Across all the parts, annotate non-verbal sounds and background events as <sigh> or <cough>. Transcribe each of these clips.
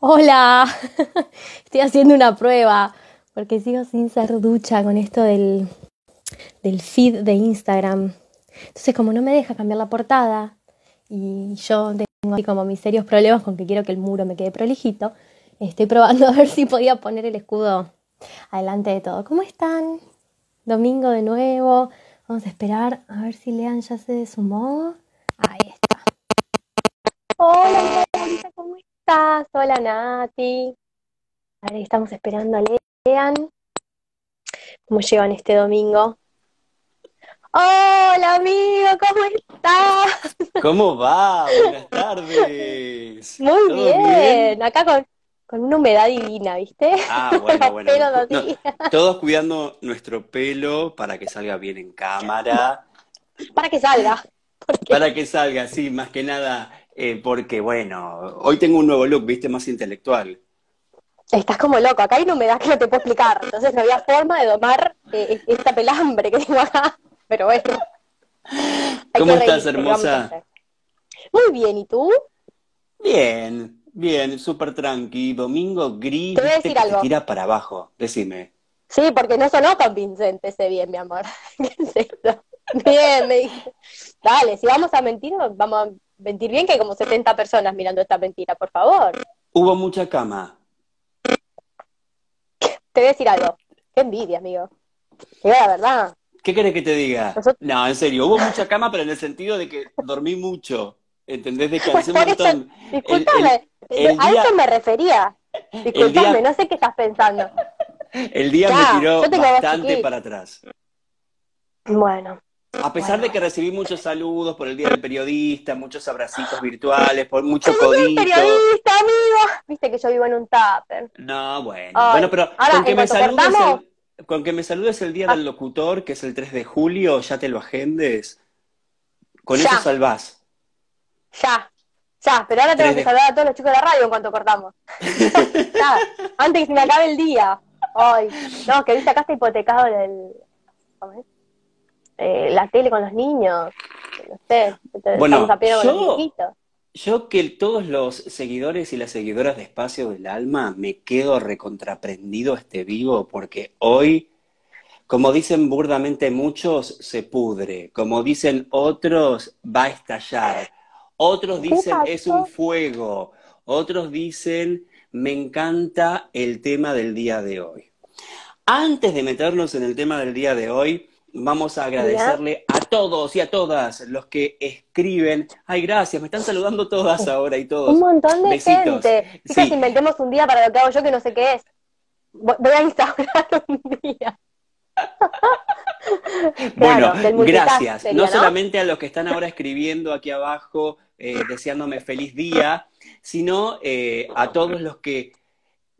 Hola, <laughs> estoy haciendo una prueba porque sigo sin ser ducha con esto del, del feed de Instagram. Entonces, como no me deja cambiar la portada y yo tengo así como mis serios problemas con que quiero que el muro me quede prolijito, estoy probando <laughs> a ver si podía poner el escudo adelante de todo. ¿Cómo están? Domingo de nuevo. Vamos a esperar a ver si Lean ya se sumó. Ahí está. Hola, ¿cómo estás? Hola, Nati. A ver, estamos esperando a Lean. ¿Cómo llevan este domingo? Hola, amigo, ¿cómo estás? ¿Cómo va? Buenas <laughs> tardes. Muy ¿Todo bien. Acá con, con una humedad divina, ¿viste? Ah, <laughs> bueno, bueno. Pero no, No, sí. todos cuidando nuestro pelo para que salga bien en cámara, Para que salga. Para que salga así, más que nada, eh, porque bueno, hoy tengo un nuevo look, viste, más intelectual. estás como loco. Acá hay una humedad que no te puedo explicar. Entonces no había forma de domar eh, esta pelambre que tengo acá. <laughs> Pero bueno. ¿Cómo estás, reírse, ¿qué vamos a hermosa? Muy bien, ¿y tú? Bien, bien, súper tranqui. Domingo gris, Te voy a decir algo. tira para abajo. Decime. Sí, porque no sonó convincente ese bien, mi amor. <laughs> ¿Qué es eso? Bien, me dice. Dale, si vamos a mentir, vamos a mentir bien, que hay como 70 personas mirando esta mentira, por favor. Hubo mucha cama. Te voy a decir algo. Qué envidia, amigo. Digo la verdad. ¿Qué querés que te diga? Nosotros- No, en serio, hubo mucha cama, pero en el sentido de que dormí mucho. ¿Entendés? Pues Descansé un por eso, montón. discúlpame, el a día- eso me refería. Discúlpame, día- no sé qué estás pensando. <laughs> El día Ya, me tiró bastante para atrás. Bueno, A pesar de que recibí muchos saludos por el Día del Periodista, muchos abracitos virtuales, por mucho ¡Qué bien, codito. periodista, amigo! Viste que yo vivo en un tupper. No, bueno. Ay, Bueno, pero ahora, con que me saludes el, con que me saludes el Día Ah. del Locutor, que es el 3 de julio, ya te lo agendes. Con Ya. eso salvás. Ya, ya, pero ahora tengo que saludar a todos los chicos de la radio en cuanto cortamos. <laughs> ya, antes que se me acabe el día. Ay, no, que viste acá está hipotecado el, ¿cómo es? Eh, la tele con los niños. No sé, Bueno, a pleno con yo- los. Yo que todos los seguidores y las seguidoras de Espacio del Alma me quedo recontraprendido este vivo porque hoy, como dicen burdamente muchos, se pudre. Como dicen otros, va a estallar. Otros ¿Qué dicen es un fuego. Otros dicen me encanta el tema del día de hoy. Antes de meternos en el tema del día de hoy, vamos a agradecerle a todos y a todas los que escriben. Ay, gracias, me están saludando todas <laughs> ahora y todos. Un montón de Besitos. gente. Chicas, Sí. inventemos un día para lo que hago yo que no sé qué es. Voy a instaurar <laughs> un día. <laughs> Bueno, Claro, multitask gracias. sería, No ¿no? solamente a los que están ahora escribiendo aquí abajo, eh, deseándome feliz día, sino eh, a todos los que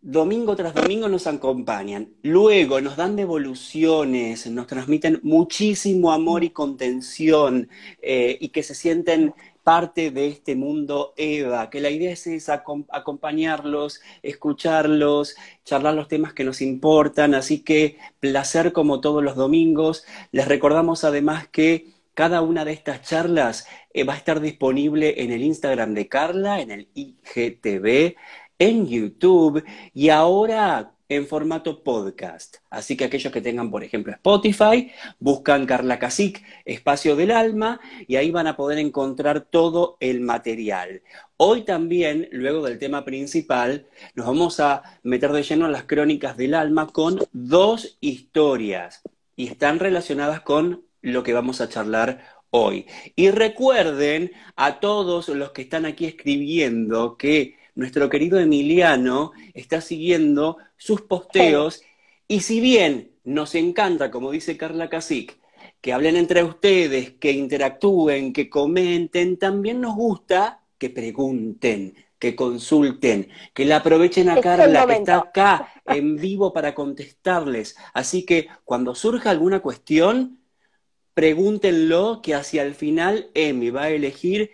domingo tras domingo nos acompañan. Luego nos dan devoluciones, nos transmiten muchísimo amor y contención eh, y que se sienten parte de este mundo Eva, que la idea es acompañarlos, escucharlos, charlar los temas que nos importan, así que placer como todos los domingos. Les recordamos además que cada una de estas charlas eh, va a estar disponible en el Instagram de Carla, en el IGTV, en YouTube y ahora en formato podcast. Así que aquellos que tengan, por ejemplo, Spotify, buscan Carla Casic, Espacio del Alma, y ahí van a poder encontrar todo el material. Hoy también, luego del tema principal, nos vamos a meter de lleno en las crónicas del alma con dos historias y están relacionadas con lo que vamos a charlar hoy. Y recuerden a todos los que están aquí escribiendo que nuestro querido Emiliano está siguiendo sus posteos y si bien nos encanta, como dice Carla Casic, que hablen entre ustedes, que interactúen, que comenten, también nos gusta que pregunten, que consulten, que la aprovechen a es Carla, que está acá en vivo para contestarles. Así que cuando surja alguna cuestión, pregúntenlo, que hacia el final Emi va a elegir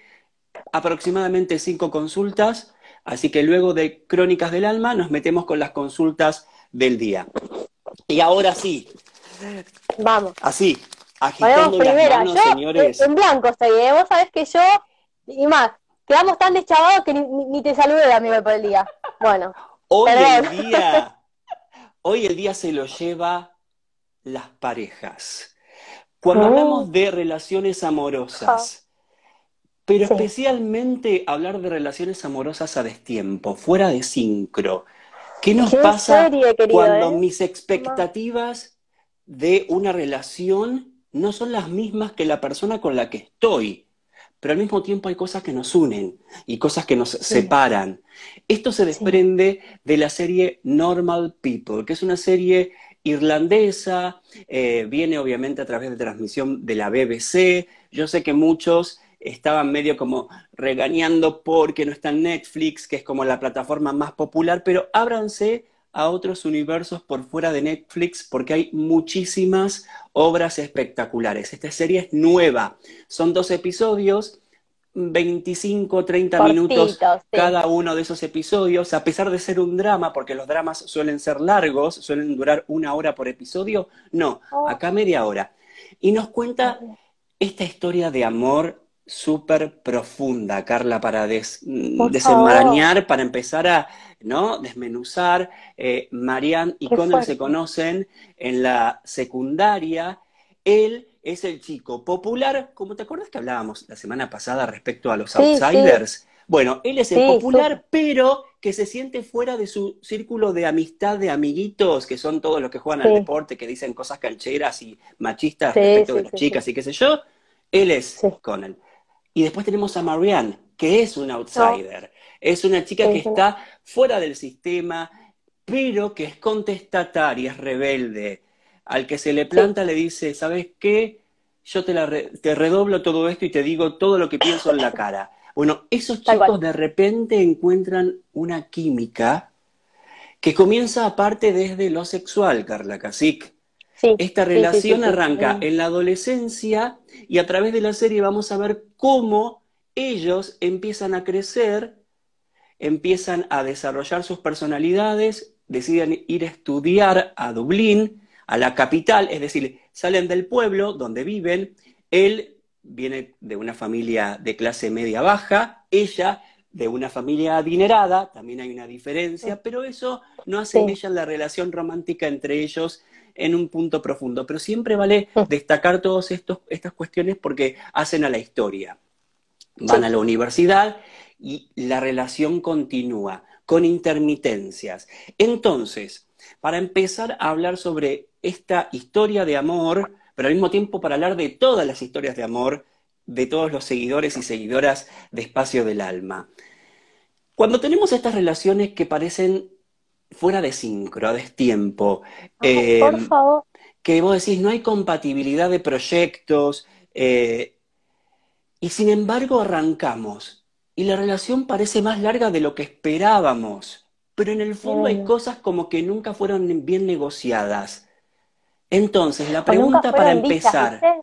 aproximadamente cinco consultas, así que luego de Crónicas del Alma nos metemos con las consultas del día. Y ahora sí, Vamos. así, agitando las manos, Yo señores. en blanco estoy, ¿eh? Vos sabés que yo, y más, quedamos tan deschavados que ni, te saludé, amigo, por el día. Bueno. Hoy el día, <laughs> hoy el día se lo lleva las parejas. Cuando hablamos de relaciones amorosas, pero Sí. especialmente hablar de relaciones amorosas a destiempo, fuera de sincro, ¿qué nos Qué pasa serie, querido, cuando ¿eh? mis expectativas de una relación no son las mismas que la persona con la que estoy? Pero al mismo tiempo hay cosas que nos unen y cosas que nos separan. Esto se desprende de la serie Normal People, que es una serie irlandesa, eh, viene obviamente a través de transmisión de la BBC. Yo sé que muchos estaban medio como regañando porque no está en Netflix, que es como la plataforma más popular, pero ábranse a otros universos por fuera de Netflix porque hay muchísimas obras espectaculares. Esta serie es nueva, son dos episodios, 25, 30 minutos sí. cada uno de esos episodios, a pesar de ser un drama, porque los dramas suelen ser largos, suelen durar una hora por episodio, no, Oh. acá media hora. Y nos cuenta esta historia de amor súper profunda, Carla, para des- Por desenmarañar, para empezar a ¿no? desmenuzar. Eh, Marianne y fuerte. se conocen en la secundaria. Él es el chico popular, como te acuerdas que hablábamos la semana pasada respecto a los Sí, sí. outsiders. Bueno, él es el Sí, popular, pero que se siente fuera de su círculo de amistad de amiguitos, que son todos los que juegan al deporte, que dicen cosas cancheras y machistas respecto de las chicas y qué sé yo. Él es. Connell. Y después tenemos a Marianne, que es un outsider. Es una chica que está fuera del sistema, pero que es contestataria, es rebelde. Al que se le planta le dice, ¿sabes qué? Yo te, la re- te redoblo todo esto y te digo todo lo que pienso en la <laughs> cara. Bueno, esos chicos de repente encuentran una química que comienza aparte desde lo sexual, Carla Cacique. Sí, Esta relación sí, sí, arranca sí. en la adolescencia y a través de la serie vamos a ver cómo ellos empiezan a crecer, empiezan a desarrollar sus personalidades, deciden ir a estudiar a Dublín, a la capital, es decir, salen del pueblo donde viven. Él viene de una familia de clase media baja, ella de una familia adinerada, también hay una diferencia, pero eso no asemella la relación romántica entre ellos en un punto profundo. Pero siempre vale destacar todas estas cuestiones porque hacen a la historia. Van Sí. a la universidad y la relación continúa con intermitencias. Entonces, para empezar a hablar sobre esta historia de amor, pero al mismo tiempo para hablar de todas las historias de amor de todos los seguidores y seguidoras de Espacio del Alma. Cuando tenemos estas relaciones que parecen fuera de sincro, a destiempo, Ay, eh, por favor. que vos decís no hay compatibilidad de proyectos, eh, y sin embargo arrancamos, y la relación parece más larga de lo que esperábamos, pero en el fondo hay cosas como que nunca fueron bien negociadas. Entonces, la pregunta para dichas, empezar,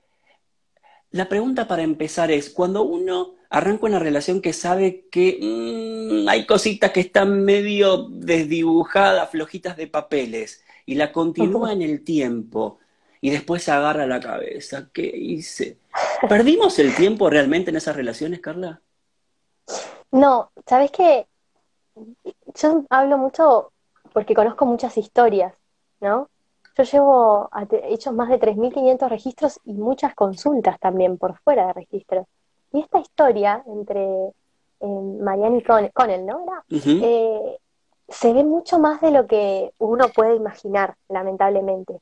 la pregunta para empezar es, cuando uno arranca una relación que sabe que mm, hay cositas que están medio desdibujadas, flojitas de papeles, y la continúa en el tiempo, y después se agarra la cabeza, ¿qué hice? ¿Perdimos el tiempo realmente en esas relaciones, Carla? No, ¿sabes qué? Yo hablo mucho porque conozco muchas historias, ¿no? Yo llevo hechos más de 3.500 registros y muchas consultas también por fuera de registros. Y esta historia entre eh, Marianne y Con- Connell, ¿no? Era, eh, se ve mucho más de lo que uno puede imaginar, lamentablemente.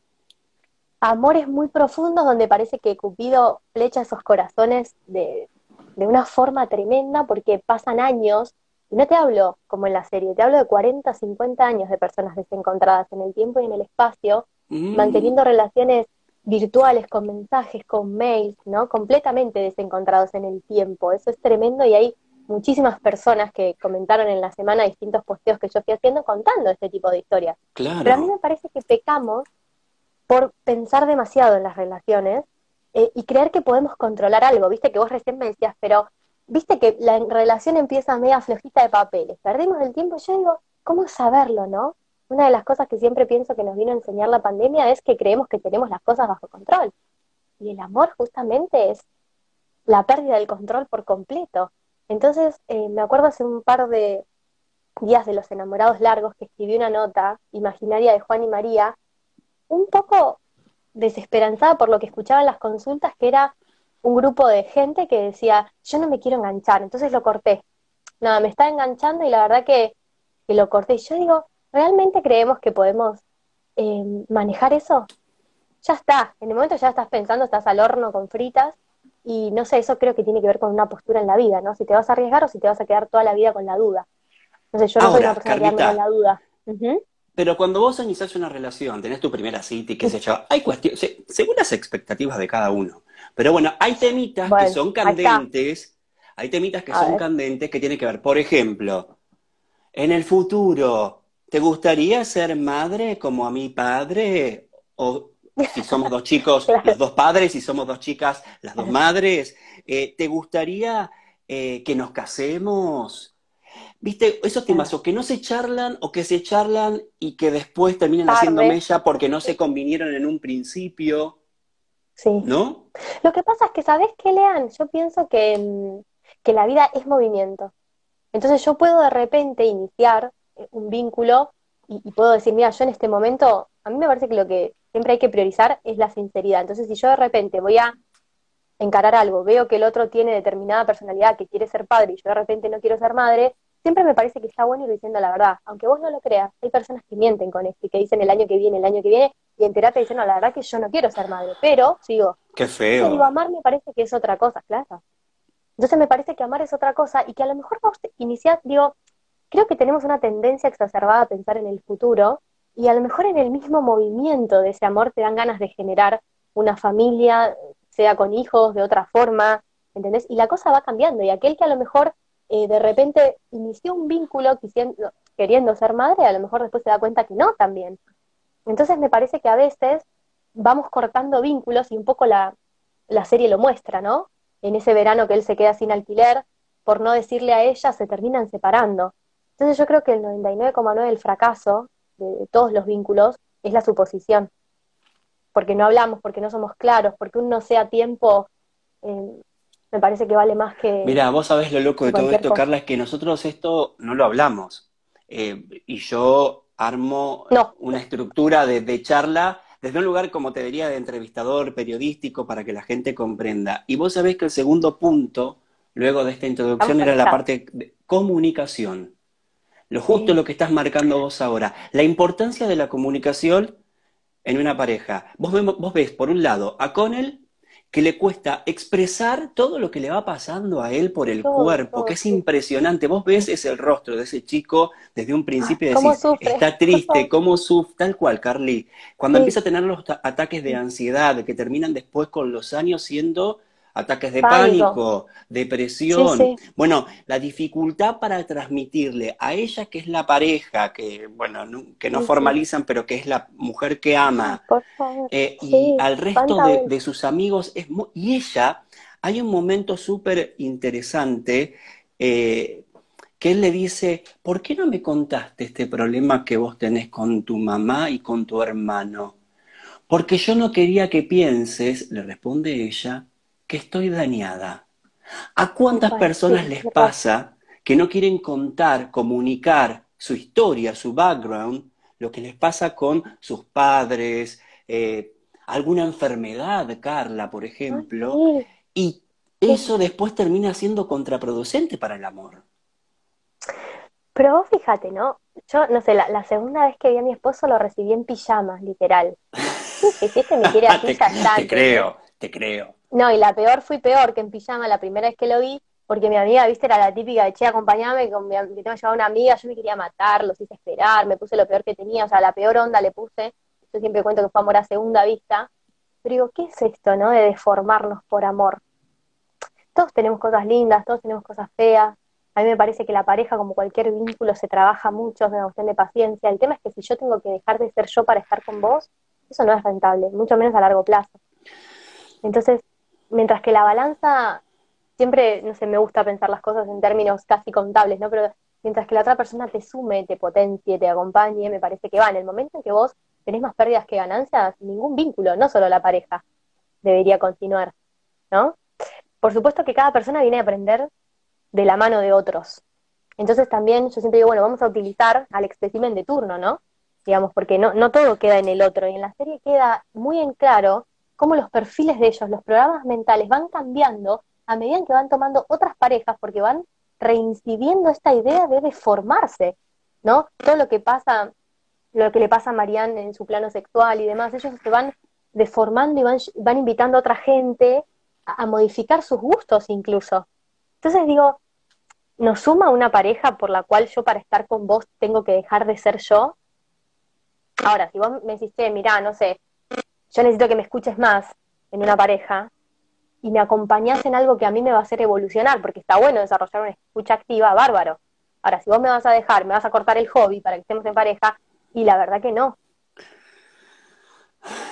Amores muy profundos donde parece que Cupido flecha esos corazones de, de una forma tremenda porque pasan años, y no te hablo como en la serie, te hablo de 40, 50 años de personas desencontradas en el tiempo y en el espacio, Mm. manteniendo relaciones virtuales con mensajes, con mails, ¿no? Completamente desencontrados en el tiempo. Eso es tremendo y hay muchísimas personas que comentaron en la semana distintos posteos que yo fui haciendo contando este tipo de historias. Pero a mí Claro, me parece que pecamos por pensar demasiado en las relaciones eh, y creer que podemos controlar algo. Viste que vos recién me decías, pero viste que la relación empieza media flojita de papeles. Perdimos el tiempo. Yo digo, ¿cómo saberlo, no? Una de las cosas que siempre pienso que nos vino a enseñar la pandemia es que creemos que tenemos las cosas bajo control. Y el amor justamente es la pérdida del control por completo. Entonces, eh, me acuerdo hace un par de, Días de los Enamorados Largos, que escribí una nota imaginaria de Juan y María, un poco desesperanzada por lo que escuchaba en las consultas, que era un grupo de gente que decía, yo no me quiero enganchar, entonces lo corté. Nada, me está enganchando y la verdad que, lo corté. Yo digo, ¿realmente creemos que podemos eh, manejar eso? Ya está, en el momento ya estás pensando, estás al horno con fritas y no sé, eso creo que tiene que ver con una postura en la vida, ¿no? Si te vas a arriesgar o si te vas a quedar toda la vida con la duda. Entonces yo no soy una persona que con la duda. Pero cuando vos iniciás una relación, tenés tu primera cita y qué sé yo, hay cuestiones, según las expectativas de cada uno. Pero bueno, hay temitas que son candentes, hay temitas que son candentes que tienen que ver, por ejemplo, en el futuro, ¿te gustaría ser madre como a mi padre? O si somos dos chicos, <laughs> los dos padres, y somos dos chicas, las dos madres, eh, ¿te gustaría eh, que nos casemos? ¿Viste? Esos temas o que no se charlan o que se charlan y que después terminan haciendo mella porque no se convinieron en un principio. Sí. ¿No? Lo que pasa es que, ¿sabes qué, Lean? Yo pienso que, mm, que la vida es movimiento. Entonces yo puedo de repente iniciar un vínculo y, y, puedo decir, mira, yo en este momento, a mí me parece que lo que siempre hay que priorizar es la sinceridad. Entonces, si yo de repente voy a encarar algo, veo que el otro tiene determinada personalidad, que quiere ser padre y yo de repente no quiero ser madre, siempre me parece que está bueno ir diciendo la verdad. Aunque vos no lo creas, hay personas que mienten con esto y que dicen el año que viene, el año que viene, y en terapia dicen, no, la verdad que yo no quiero ser madre, pero, sigo. Qué feo. Digo, amar me parece que es otra cosa, claro. Entonces me parece que amar es otra cosa y que a lo mejor vos iniciar, digo, creo que tenemos una tendencia exacerbada a pensar en el futuro y a lo mejor en el mismo movimiento de ese amor te dan ganas de generar una familia, sea con hijos, de otra forma, ¿entendés? Y la cosa va cambiando y aquel que a lo mejor eh, de repente inició un vínculo queriendo ser madre, a lo mejor después se da cuenta que no también. Entonces me parece que a veces vamos cortando vínculos y un poco la, la serie lo muestra, ¿no? En ese verano que él se queda sin alquiler, por no decirle a ella, se terminan separando. Entonces yo creo que el 99,9 del fracaso de, todos los vínculos es la suposición. Porque no hablamos, porque no somos claros, porque uno sea tiempo, eh, me parece que vale más que... Mira, vos sabés lo loco de todo esto, Carla, es que nosotros esto no lo hablamos. Eh, y yo armo una estructura de, de, charla desde un lugar, como te diría, de entrevistador periodístico para que la gente comprenda. Y vos sabés que el segundo punto, luego de esta introducción, era la parte de comunicación. Lo justo lo que estás marcando vos ahora. La importancia de la comunicación en una pareja. Vos, vos ves, por un lado, a Connell que le cuesta expresar todo lo que le va pasando a él por el cuerpo, que es impresionante. Vos ves ese el rostro de ese chico desde un principio y decís, está triste, cómo sufre, tal cual, Carly. Cuando empieza a tener los ataques de ansiedad, que terminan después con los años siendo ataques de pánico, depresión. Bueno, la dificultad para transmitirle a ella que es la pareja, que bueno, que no formalizan, pero que es la mujer que ama, eh, y al resto de, sus amigos, es y ella, hay un momento súper interesante eh, que él le dice, ¿por qué no me contaste este problema que vos tenés con tu mamá y con tu hermano? Porque yo no quería que pienses, le responde ella, que estoy dañada. ¿A cuántas personas les pasa que no quieren contar, comunicar su historia, su background, lo que les pasa con sus padres, eh, alguna enfermedad, Carla, por ejemplo, y eso después termina siendo contraproducente para el amor? Pero vos fíjate, ¿no? Yo, no sé, la, segunda vez que vi a mi esposo lo recibí en pijamas, literal. <laughs> Sí, me quiere <laughs> te, te creo, te creo. No, y la peor fui peor que en pijama la primera vez que lo vi, porque mi amiga, viste, era la típica de, che, acompañame, con mi, que tengo una amiga, yo me quería matar, los hice esperar, me puse lo peor que tenía, o sea, la peor onda le puse, yo siempre cuento que fue amor a segunda vista, pero digo, ¿qué es esto, no? De deformarnos por amor. Todos tenemos cosas lindas, todos tenemos cosas feas, a mí me parece que la pareja, como cualquier vínculo, se trabaja mucho, es una cuestión de paciencia. El tema es que si yo tengo que dejar de ser yo para estar con vos, eso no es rentable, mucho menos a largo plazo. Entonces, mientras que la balanza, siempre, no sé, me gusta pensar las cosas en términos casi contables, ¿no? Pero mientras que la otra persona te sume, te potencie, te acompañe, me parece que va. En el momento en que vos tenés más pérdidas que ganancias, ningún vínculo, no solo la pareja, debería continuar, ¿no? Por supuesto que cada persona viene a aprender de la mano de otros. Entonces también yo siempre digo, bueno, vamos a utilizar al espécimen de turno, ¿no? Digamos, porque no, no todo queda en el otro. Y en la serie queda muy en claro cómo los perfiles de ellos, los programas mentales van cambiando a medida que van tomando otras parejas, porque van reincidiendo esta idea de deformarse, ¿no? Todo lo que pasa, lo que le pasa a Marianne en su plano sexual y demás, ellos se van deformando y van, van invitando a otra gente a, a modificar sus gustos incluso. Entonces digo, ¿nos suma una pareja por la cual yo para estar con vos tengo que dejar de ser yo? Ahora, si vos me decís, mirá, no sé, yo necesito que me escuches más en una pareja y me acompañás en algo que a mí me va a hacer evolucionar, porque está bueno desarrollar una escucha activa, bárbaro. Ahora, si vos me vas a dejar, me vas a cortar el hobby para que estemos en pareja, y la verdad que no.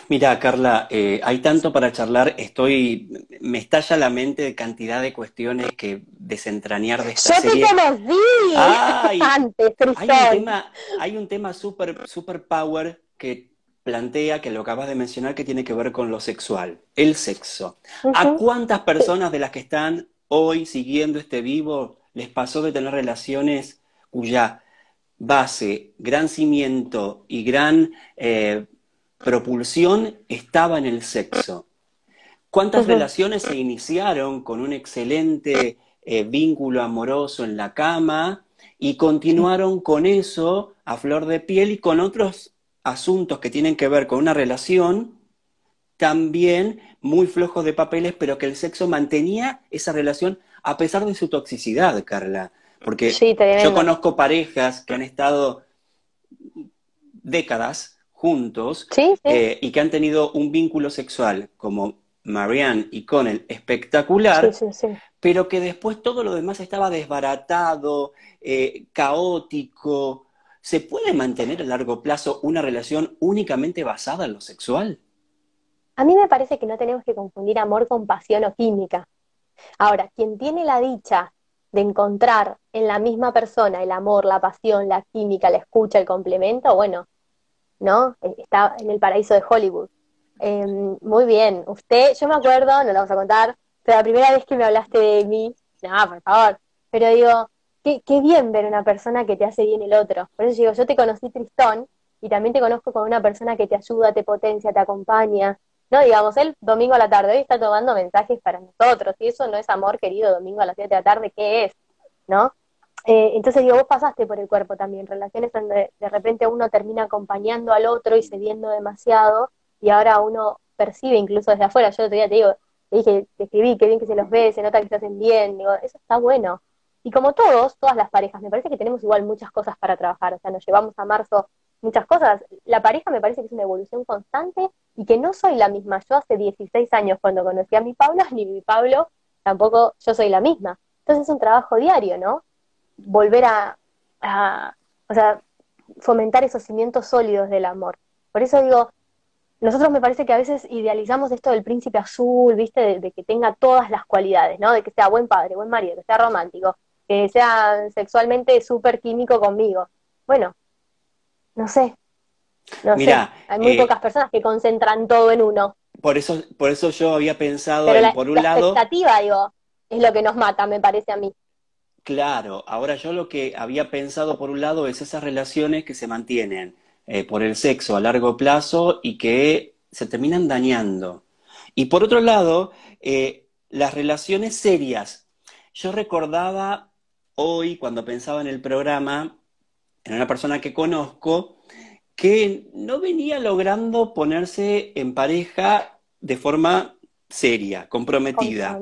Mira, Carla, eh, hay tanto para charlar, estoy, me estalla la mente de cantidad de cuestiones que desentrañar de esta Yo serie. te conocí Ay, antes, Hay un tema, hay un tema super, super power que plantea, que lo acabas de mencionar, que tiene que ver con lo sexual, el sexo. ¿A cuántas personas de las que están hoy siguiendo este vivo les pasó de tener relaciones cuya base, gran cimiento y gran eh, propulsión estaba en el sexo? ¿Cuántas relaciones se iniciaron con un excelente eh, vínculo amoroso en la cama y continuaron con eso a flor de piel y con otros asuntos que tienen que ver con una relación también muy flojos de papeles, pero que el sexo mantenía esa relación a pesar de su toxicidad, Carla? Porque Sí, yo conozco parejas que han estado décadas juntos Sí, sí. eh, y que han tenido un vínculo sexual como Marianne y Connell espectacular, sí, sí, sí. pero que después todo lo demás estaba desbaratado, eh, caótico. ¿Se puede mantener a largo plazo una relación únicamente basada en lo sexual? A mí me parece que no tenemos que confundir amor con pasión o química. Ahora, quien tiene la dicha de encontrar en la misma persona el amor, la pasión, la química, la escucha, el complemento, bueno, ¿no? Está en el paraíso de Hollywood. Eh, muy bien, usted, yo me acuerdo, no lo vamos a contar, pero la primera vez que me hablaste de mí, no, por favor, pero digo, qué, bien ver una persona que te hace bien el otro. Por eso digo, yo te conocí tristón y también te conozco como una persona que te ayuda, te potencia, te acompaña. No, digamos, él domingo a la tarde, hoy está tomando mensajes para nosotros, y eso no es amor querido domingo a las 7 de la tarde, ¿qué es? ¿No? Eh, entonces digo, vos pasaste por el cuerpo también, relaciones donde de repente uno termina acompañando al otro y cediendo demasiado, y ahora uno percibe incluso desde afuera, yo el día te digo, te dije, te escribí, qué bien que se los ve, se nota que se hacen bien, digo, eso está bueno. Y como todos, todas las parejas, me parece que tenemos igual muchas cosas para trabajar, o sea, nos llevamos a marzo muchas cosas. La pareja me parece que es una evolución constante y que no soy la misma. Yo hace 16 años cuando conocí a mi Pablo, <laughs> ni mi Pablo, tampoco yo soy la misma. Entonces es un trabajo diario, ¿no? Volver a, a o sea, fomentar esos cimientos sólidos del amor. Por eso digo, nosotros me parece que a veces idealizamos esto del príncipe azul, ¿viste? De, de que tenga todas las cualidades, ¿no? De que sea buen padre, buen marido, que sea romántico, que sea sexualmente súper químico conmigo. Bueno, no sé. No sé. Hay muy eh, pocas personas que concentran todo en uno. Por eso, por eso yo había pensado Pero en, la, por un la lado, expectativa, digo, es lo que nos mata, me parece a mí. claro, ahora yo lo que había pensado por un lado es esas relaciones que se mantienen eh, por el sexo a largo plazo y que se terminan dañando. Y por otro lado, eh, las relaciones serias. Yo recordaba hoy, cuando pensaba en el programa, en una persona que conozco, que no venía logrando ponerse en pareja de forma seria, comprometida.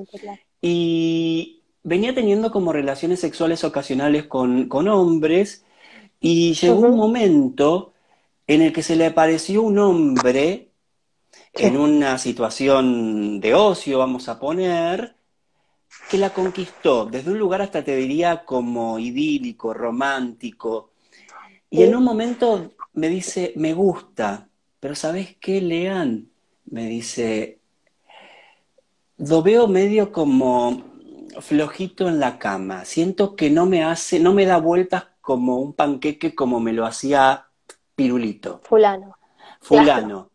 Y venía teniendo como relaciones sexuales ocasionales con, con hombres y llegó un momento en el que se le apareció un hombre en una situación de ocio, vamos a poner, que la conquistó desde un lugar hasta te diría como idílico, romántico. Y en un momento me dice, me gusta, pero ¿sabes qué, Lean? Me dice, lo veo medio como flojito en la cama. Siento que no me hace, no me da vueltas como un panqueque como me lo hacía Pirulito, Fulano. fulano.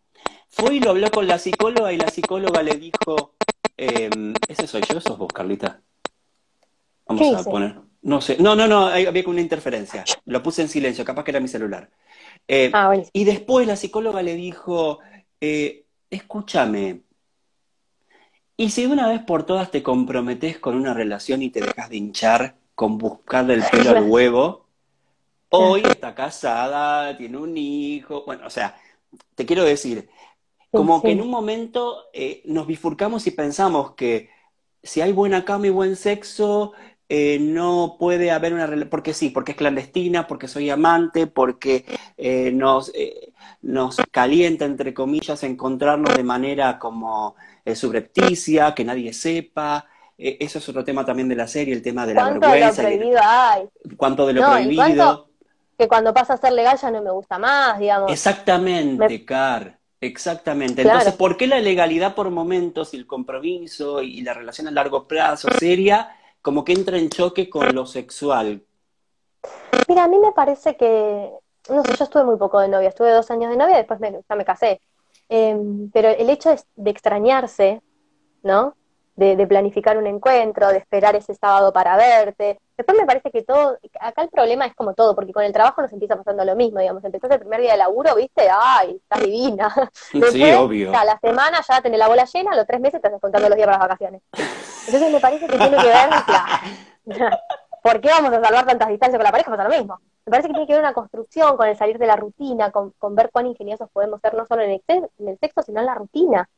Fue y lo habló con la psicóloga y la psicóloga le dijo, em, ese soy yo, sos vos, Carlita. Vamos ¿Qué a hice? poner. No sé, no, no, no, había una interferencia. Lo puse en silencio, capaz que era mi celular. Eh, ah, y después la psicóloga le dijo, eh, escúchame, ¿y si de una vez por todas te comprometes con una relación y te dejas de hinchar con buscarle el pelo al huevo? Hoy está casada, tiene un hijo, bueno, o sea, te quiero decir, como que en un momento eh, nos bifurcamos y pensamos que si hay buena cama y buen sexo, eh, no puede haber una relación, porque sí, porque es clandestina, porque soy amante, porque eh, nos, nos calienta, entre comillas, encontrarnos de manera como subrepticia, que nadie sepa. eso es otro tema también de la serie, el tema de la vergüenza. De lo prohibido hay? ¿Cuánto de lo prohibido? que cuando pasa a ser legal ya no me gusta más, digamos. Exactamente, Car. Exactamente. Entonces, ¿por qué la legalidad por momentos y el compromiso y la relación a largo plazo seria como que entra en choque con lo sexual? Mira, a mí me parece que, no sé, yo estuve muy poco de novia, estuve dos años de novia, después me, ya me casé. Em, pero el hecho de extrañarse, ¿no? De, planificar un encuentro, de esperar ese sábado para verte. Después me parece que todo, acá el problema es como todo, porque con el trabajo nos empieza pasando lo mismo, digamos, empezás el primer día de laburo, viste, ay, estás divina. <laughs> sí, <laughs> obvio. A la semana ya tenés la bola llena, a los tres meses te estás contando los días para las vacaciones. Entonces me parece que tiene que ver, claro, <laughs> ¿por qué vamos a salvar tantas distancias con la pareja? Pasa lo mismo. Me parece que tiene que ver una construcción con el salir de la rutina, con, ver cuán ingeniosos podemos ser no solo en el, en el sexo, sino en la rutina.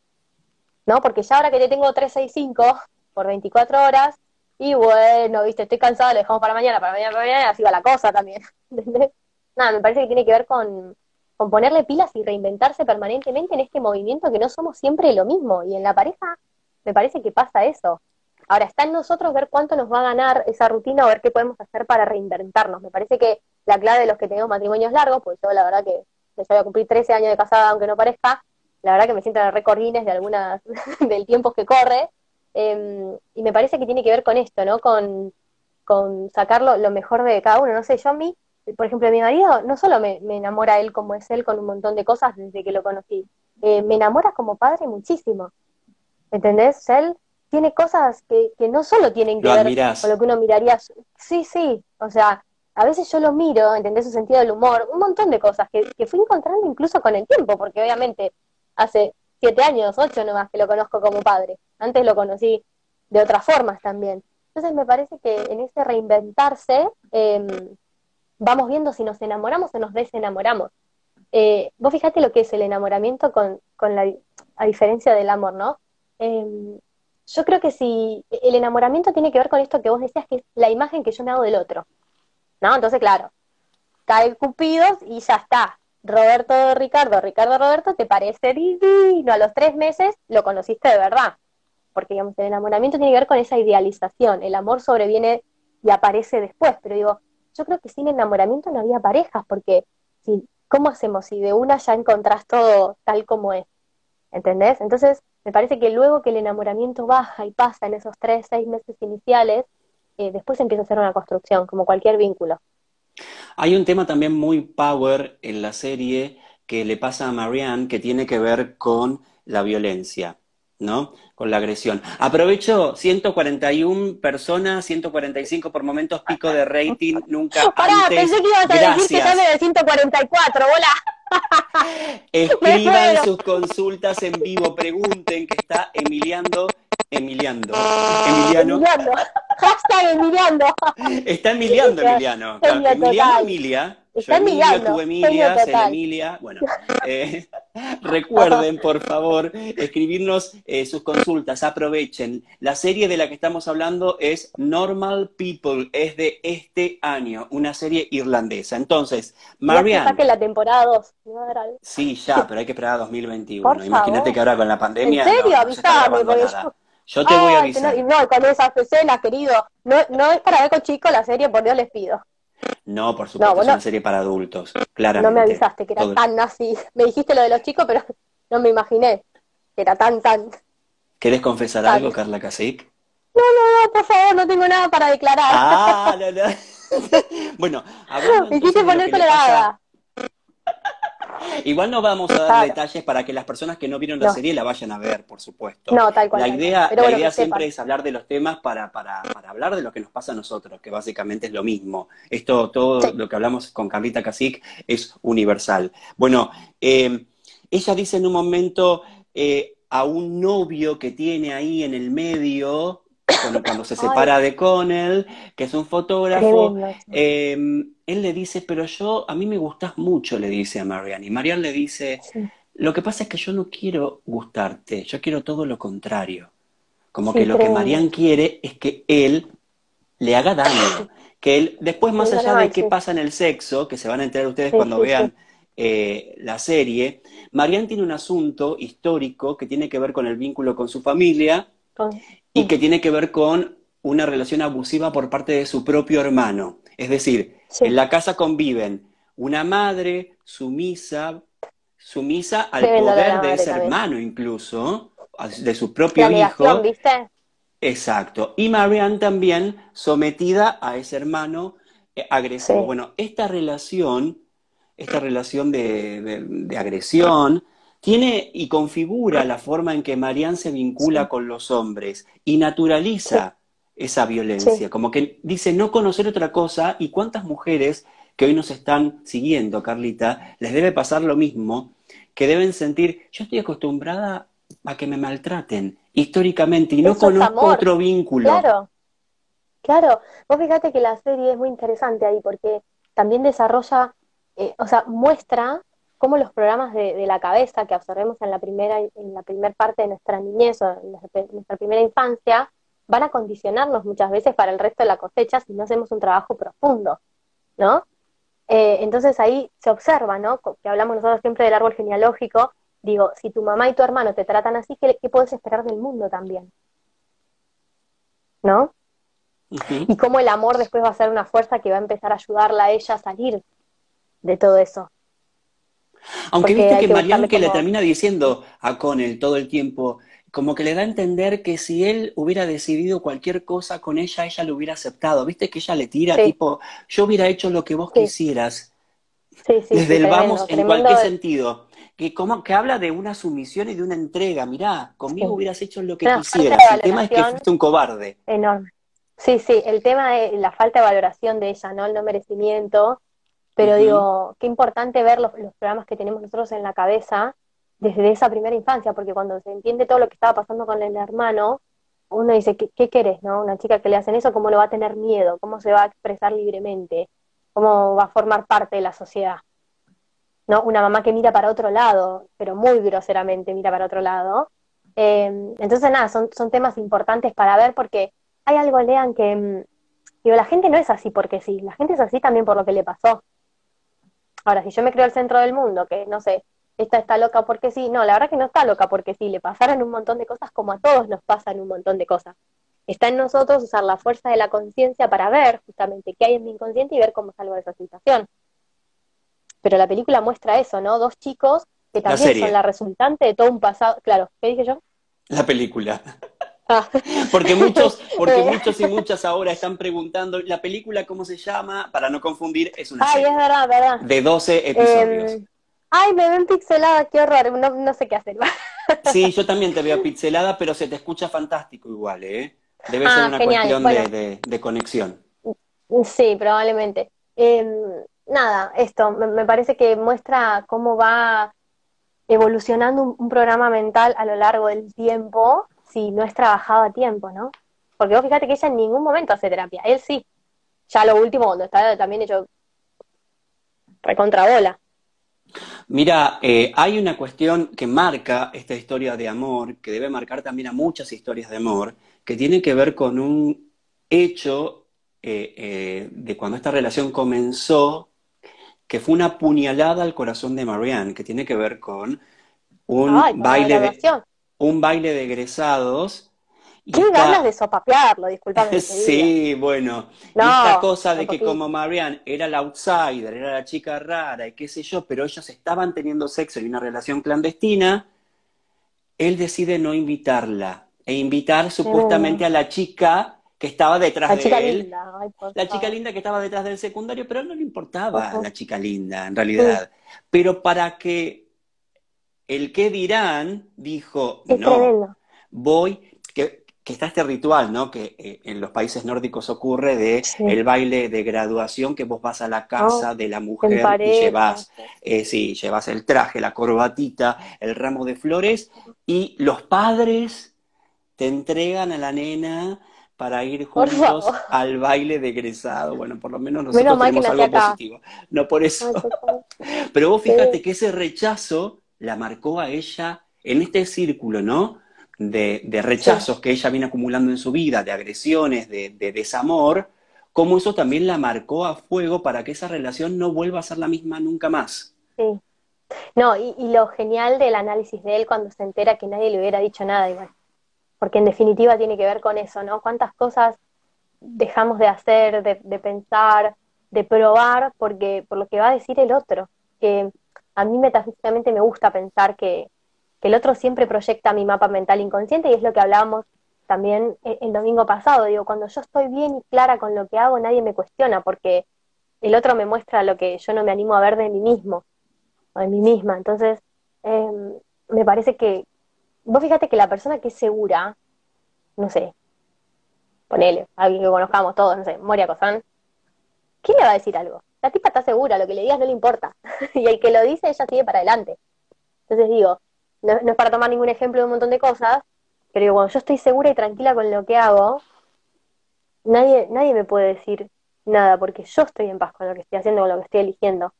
¿No? Porque ya ahora que te tengo 365 por 24 horas, y bueno, viste, estoy cansada, lo dejamos para mañana, para mañana, para mañana, así va la cosa también. <laughs> Nada, me parece que tiene que ver con, con ponerle pilas y reinventarse permanentemente en este movimiento que no somos siempre lo mismo. Y en la pareja me parece que pasa eso. Ahora está en nosotros ver cuánto nos va a ganar esa rutina o ver qué podemos hacer para reinventarnos. Me parece que la clave de los que tenemos matrimonios largos, pues yo la verdad que ya voy a cumplir 13 años de casada, aunque no parezca, la verdad que me siento en recordines de algunas, <laughs> del tiempo que corre, em, y me parece que tiene que ver con esto, ¿no? Con, con sacar lo, mejor de cada uno. No sé, yo a mí, por ejemplo, mi marido no solo me, enamora él como es él con un montón de cosas desde que lo conocí, eh, me enamora como padre muchísimo. ¿Entendés? él tiene cosas que, que no solo tienen que ver con lo que uno miraría. Sí, sí, o sea, a veces yo lo miro, ¿entendés? Su sentido del humor, un montón de cosas que, que fui encontrando incluso con el tiempo, porque obviamente hace siete años, ocho nomás que lo conozco como padre. Antes lo conocí de otras formas también. Entonces me parece que en ese reinventarse em, vamos viendo si nos enamoramos o nos desenamoramos. Eh, vos fijate lo que es el enamoramiento con, con la, a diferencia del amor, ¿no? Em, yo creo que si el enamoramiento tiene que ver con esto que vos decías, que es la imagen que yo me hago del otro, ¿no? Entonces, claro, cae Cupido y ya está, Roberto Ricardo, Ricardo Roberto, te parece divino. A los tres meses lo conociste de verdad. Porque, digamos, el enamoramiento tiene que ver con esa idealización. El amor sobreviene y aparece después. Pero digo, yo creo que sin enamoramiento no había parejas, porque si, ¿cómo hacemos si de una ya encontrás todo tal como es? ¿Entendés? Entonces, me parece que luego que el enamoramiento baja y pasa en esos tres, seis meses iniciales, eh, después empieza a ser una construcción, como cualquier vínculo. Hay un tema también muy power en la serie que le pasa a Marianne que tiene que ver con la violencia, ¿no? Con la agresión. Aprovecho 141 personas, 145 por momentos, pico de rating, <laughs> nunca Pará, antes. pensé que ibas a decir que sale de 144, hola. <laughs> Escriban sus consultas en vivo, pregunten que está Emiliando Emiliando. Emiliano. Emiliano. Hashtag Emiliano. Está Emiliando Emiliano. Emiliano Emilia. Está yo Emilia, tú Emilia, Emilia. Bueno, eh, <laughs> recuerden, por favor, escribirnos eh, sus consultas. Aprovechen. La serie de la que estamos hablando es Normal People. Es de este año, una serie irlandesa. Entonces, Marianne. que la temporada 2. Sí, ya, pero hay que esperar a 2021. Imagínate que ahora con la pandemia. ¿En serio? Avisame, porque yo te voy a avisar. No, no, con esas escenas, querido. No, no es para ver con chicos la serie, por Dios les pido. No, por supuesto, es una serie para adultos, claramente. No me avisaste que era tan así. Me dijiste lo de los chicos, pero <laughs> no me imaginé que era tan, tan... ¿Querés confesar algo, Carla Casic? No, no, no, por favor, no tengo nada para declarar. Ah, no, no. <laughs> <laughs> bueno, Me hiciste poner colorada. Igual no vamos a dar detalles para que las personas que no vieron la serie la vayan a ver, por supuesto. No, tal cual. La idea, la idea siempre es hablar de los temas para, para, para, hablar de lo que nos pasa a nosotros, que básicamente es lo mismo. Esto, todo lo que hablamos con Carlita Casic es universal. Bueno, eh, ella dice en un momento eh, a un novio que tiene ahí en el medio, cuando, se <coughs> separa de Connell, que es un fotógrafo, em, él le dice, pero yo, a mí me gustas mucho, le dice a Marianne. Y Marianne le dice, lo que pasa es que yo no quiero gustarte, yo quiero todo lo contrario. Como que lo que Marianne quiere es que él le haga daño. Que él, después más allá de qué pasa en el sexo, que se van a enterar ustedes cuando vean eh, la serie, Marianne tiene un asunto histórico que tiene que ver con el vínculo con su familia y que tiene que ver con una relación abusiva por parte de su propio hermano. Es decir, en la casa conviven una madre sumisa, sumisa al poder de ese hermano incluso, de su propio hijo. ¿viste? Exacto. Y Marianne también sometida a ese hermano eh, agresivo. Bueno, esta relación, esta relación de agresión, tiene y configura la forma en que Marianne se vincula con los hombres y naturaliza esa violencia, como que dice no conocer otra cosa y cuántas mujeres que hoy nos están siguiendo, Carlita, les debe pasar lo mismo, que deben sentir, yo estoy acostumbrada a que me maltraten históricamente y no conozco otro vínculo. Claro, claro. Vos fíjate que la serie es muy interesante ahí porque también desarrolla, eh, o sea, muestra cómo los programas de, la cabeza que observemos en la primera en la primera parte de nuestra niñez o en nuestra primera infancia van a condicionarnos muchas veces para el resto de la cosecha si no hacemos un trabajo profundo, ¿no? Eh, entonces ahí se observa, ¿no? Que hablamos nosotros siempre del árbol genealógico. Digo, si tu mamá y tu hermano te tratan así, ¿qué, qué puedes esperar del mundo también? ¿No? Y cómo el amor después va a ser una fuerza que va a empezar a ayudarla a ella a salir de todo eso. Aunque viste que, Marianne que le termina diciendo a Connell todo el tiempo, como que le da a entender que si él hubiera decidido cualquier cosa con ella, ella lo hubiera aceptado. Viste que ella le tira tipo, yo hubiera hecho lo que vos quisieras. Desde el vamos en cualquier sentido. Que, como, que habla de una sumisión y de una entrega. Mirá, conmigo hubieras hecho lo que quisieras. El tema es que fuiste un cobarde. Enorme. Sí, sí, el tema de la falta de valoración de ella, ¿no? El no merecimiento pero digo, qué importante ver los, programas que tenemos nosotros en la cabeza desde esa primera infancia, porque cuando se entiende todo lo que estaba pasando con el hermano, uno dice, ¿qué, qué querés, no? Una chica que le hacen eso, ¿cómo lo va a tener miedo? ¿Cómo se va a expresar libremente? ¿Cómo va a formar parte de la sociedad? ¿No? Una mamá que mira para otro lado, pero muy groseramente mira para otro lado. Em, entonces, nada, son, temas importantes para ver porque hay algo, Lean, que mm, digo, la gente no es así porque sí, la gente es así también por lo que le pasó. Ahora, si yo me creo el centro del mundo, que no sé, esta está loca porque sí, no, la verdad que no está loca porque sí, le pasaron un montón de cosas como a todos nos pasan un montón de cosas. Está en nosotros usar la fuerza de la conciencia para ver justamente qué hay en mi inconsciente y ver cómo salgo de esa situación. Pero la película muestra eso, ¿no? Dos chicos que también son la resultante de todo un pasado. Claro, ¿qué dije yo? La película. <laughs> Ah. Porque muchos, porque <laughs> muchos y muchas ahora están preguntando, ¿la película cómo se llama? Para no confundir, es una Ay, es verdad, verdad. de 12 episodios. Em, ay, me ven pixelada, qué horror, no, sé qué hacer. <laughs> sí, yo también te veo pixelada, pero se te escucha fantástico igual, ¿eh? Debe ser ah, una cuestión de, conexión. Sí, probablemente. Em, nada, esto, me, parece que muestra cómo va evolucionando un programa mental a lo largo del tiempo si no es trabajado a tiempo, ¿no? Porque vos fíjate que ella en ningún momento hace terapia, él sí. Ya lo último, cuando está también hecho recontrabola. Mira, eh, hay una cuestión que marca esta historia de amor, que debe marcar también a muchas historias de amor, que tiene que ver con un hecho eh, eh, de cuando esta relación comenzó, que fue una puñalada al corazón de Marianne, que tiene que ver con un baile de, un baile de egresados. Qué ganas de sopapearlo, disculpame. <laughs> sí, bueno. esta cosa de que como Marianne era la outsider, era la chica rara y qué sé yo, pero ellos estaban teniendo sexo y una relación clandestina, él decide no invitarla e invitar supuestamente a la chica que estaba detrás La de chica él. linda. Ay, La chica linda que estaba detrás del secundario, pero a él no le importaba Ujú. la chica linda, en realidad. Pero para que el que dirán, dijo, Es no, tremendo. voy, que, que está este ritual, ¿no? Que eh, en los países nórdicos ocurre de Sí. el baile de graduación, que vos vas a la casa de la mujer y llevas, eh, sí, llevas el traje, la corbatita, el ramo de flores, y los padres te entregan a la nena para ir juntos al baile de egresado. Bueno, por lo menos nosotros tenemos algo acá. positivo. No por eso. <laughs> Pero vos fíjate Sí. que ese rechazo la marcó a ella en este círculo, ¿no? De, de rechazos que ella viene acumulando en su vida, de agresiones, de, de desamor, cómo eso también la marcó a fuego para que esa relación no vuelva a ser la misma nunca más. Sí. No, y, y lo genial del análisis de él cuando se entera que nadie le hubiera dicho nada igual. Porque en definitiva tiene que ver con eso, ¿no? Cuántas cosas dejamos de hacer, de, de pensar, de probar, porque por lo que va a decir el otro. Que a mí metafísicamente me gusta pensar que, que el otro siempre proyecta mi mapa mental inconsciente y es lo que hablábamos también el, el domingo pasado. Digo, cuando yo estoy bien y clara con lo que hago, nadie me cuestiona, porque el otro me muestra lo que yo no me animo a ver de mí mismo o de mí misma. Entonces, eh, me parece que, vos fíjate que la persona que es segura, no sé, ponele, alguien que conozcamos todos, no sé, Moria Cosán, ¿quién le va a decir algo? La tipa está segura, lo que le digas no le importa. <laughs> y el que lo dice, ella sigue para adelante. Entonces digo, no, es para tomar ningún ejemplo de un montón de cosas, pero digo, cuando yo estoy segura y tranquila con lo que hago, nadie, nadie me puede decir nada, porque yo estoy en paz con lo que estoy haciendo, con lo que estoy eligiendo.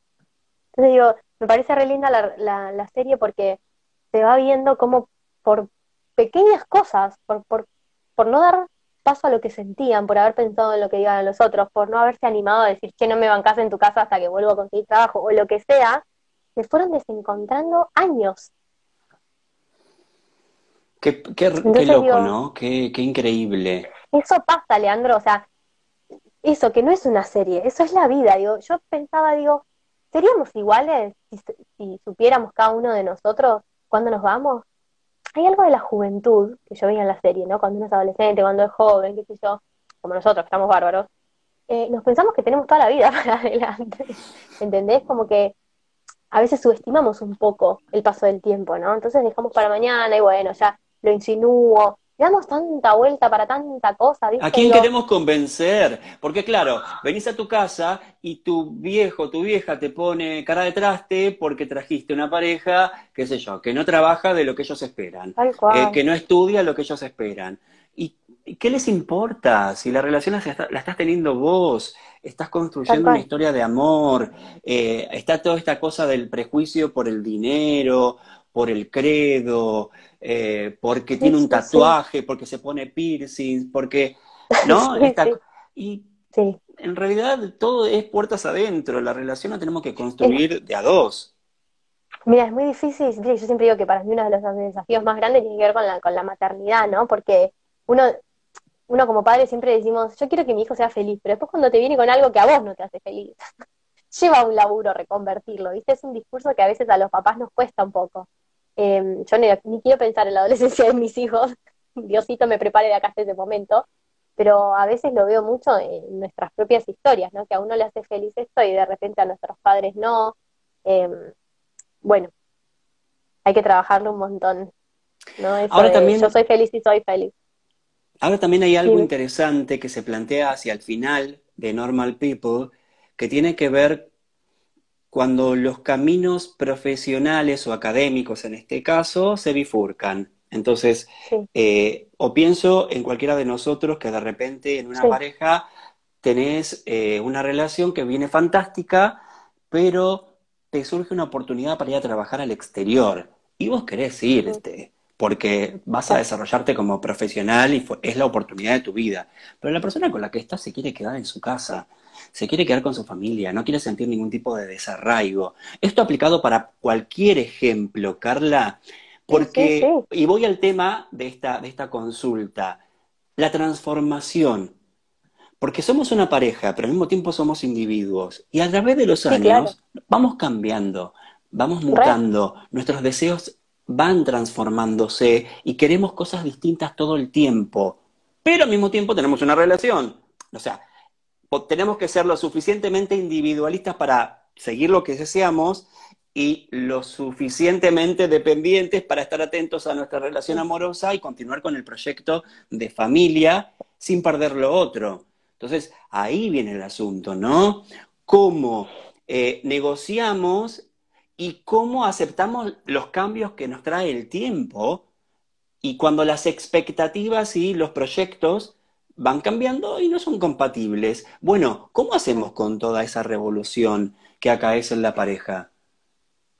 Entonces digo, me parece re linda la, la, la serie porque se va viendo como por pequeñas cosas, por, por, por no dar paso a lo que sentían, por haber pensado en lo que digan los otros, por no haberse animado a decir, che, no me bancas en tu casa hasta que vuelvo a conseguir trabajo, o lo que sea, se fueron desencontrando años. Qué, qué, loco, digo- ¿no? Qué, qué increíble. Eso pasa, Leandro, o sea, eso que no es una serie, eso es la vida, digo, yo pensaba, digo, ¿seríamos iguales si, si supiéramos cada uno de nosotros cuándo nos vamos? Hay algo de la juventud que yo veía en la serie, ¿no? Cuando uno es adolescente, cuando es joven, qué sé yo, como nosotros, que estamos bárbaros, eh, nos pensamos que tenemos toda la vida <laughs> para adelante, ¿entendés? Como que a veces subestimamos un poco el paso del tiempo, ¿no? Entonces dejamos para mañana y bueno, ya lo insinúo, le damos tanta vuelta para tanta cosa, ¿viste? ¿A quién queremos convencer? Porque claro, venís a tu casa y tu viejo, tu vieja te pone cara de traste porque trajiste una pareja, qué sé yo, que no trabaja de lo que ellos esperan, Tal cual. eh, que no estudia lo que ellos esperan. ¿Y qué les importa si la relación la, está- la estás teniendo vos? Estás construyendo una historia de amor, eh, está toda esta cosa del prejuicio por el dinero, por el credo, eh, porque tiene un tatuaje, porque se pone piercings, porque, <laughs> ¿no? Esta- y en realidad todo es puertas adentro, la relación la tenemos que construir de a dos. Mira, es muy difícil, yo siempre digo que para mí uno de los desafíos más grandes tiene que ver con la, con la maternidad, ¿no? Porque uno, uno como padre siempre decimos, yo quiero que mi hijo sea feliz, pero después cuando te viene con algo que a vos no te hace feliz, <laughs> lleva un laburo reconvertirlo, ¿viste? Es un discurso que a veces a los papás nos cuesta un poco. Eh, yo ni, ni quiero pensar en la adolescencia de mis hijos, <laughs> Diosito me prepare de acá hasta ese momento, pero a veces lo veo mucho en nuestras propias historias, ¿no? Que a uno le hace feliz esto y de repente a nuestros padres no. Eh, bueno, hay que trabajarlo un montón, ¿no? Eso Ahora de, también- yo soy feliz y soy feliz. Ahora también hay algo Sí. interesante que se plantea hacia el final de Normal People, que tiene que ver cuando los caminos profesionales o académicos, en este caso, se bifurcan. Entonces, Sí. eh, o pienso en cualquiera de nosotros que de repente en una Sí. pareja tenés eh, una relación que viene fantástica, pero te surge una oportunidad para ir a trabajar al exterior y vos querés irte porque vas a desarrollarte como profesional y es la oportunidad de tu vida. Pero la persona con la que estás se quiere quedar en su casa, se quiere quedar con su familia, no quiere sentir ningún tipo de desarraigo. Esto aplicado para cualquier ejemplo, Carla, porque, sí, y voy al tema de esta, de esta consulta, la transformación. Porque somos una pareja, pero al mismo tiempo somos individuos. Y a través de los años vamos cambiando, vamos Re. mutando, nuestros deseos van transformándose y queremos cosas distintas todo el tiempo. pero al mismo tiempo tenemos una relación. O sea, tenemos que ser lo suficientemente individualistas para seguir lo que deseamos y lo suficientemente dependientes para estar atentos a nuestra relación amorosa y continuar con el proyecto de familia sin perder lo otro. Entonces, ahí viene el asunto, ¿no? Cómo eh, negociamos y cómo aceptamos los cambios que nos trae el tiempo y cuando las expectativas y los proyectos van cambiando y no son compatibles. Bueno, ¿cómo hacemos con toda esa revolución que acaece en la pareja?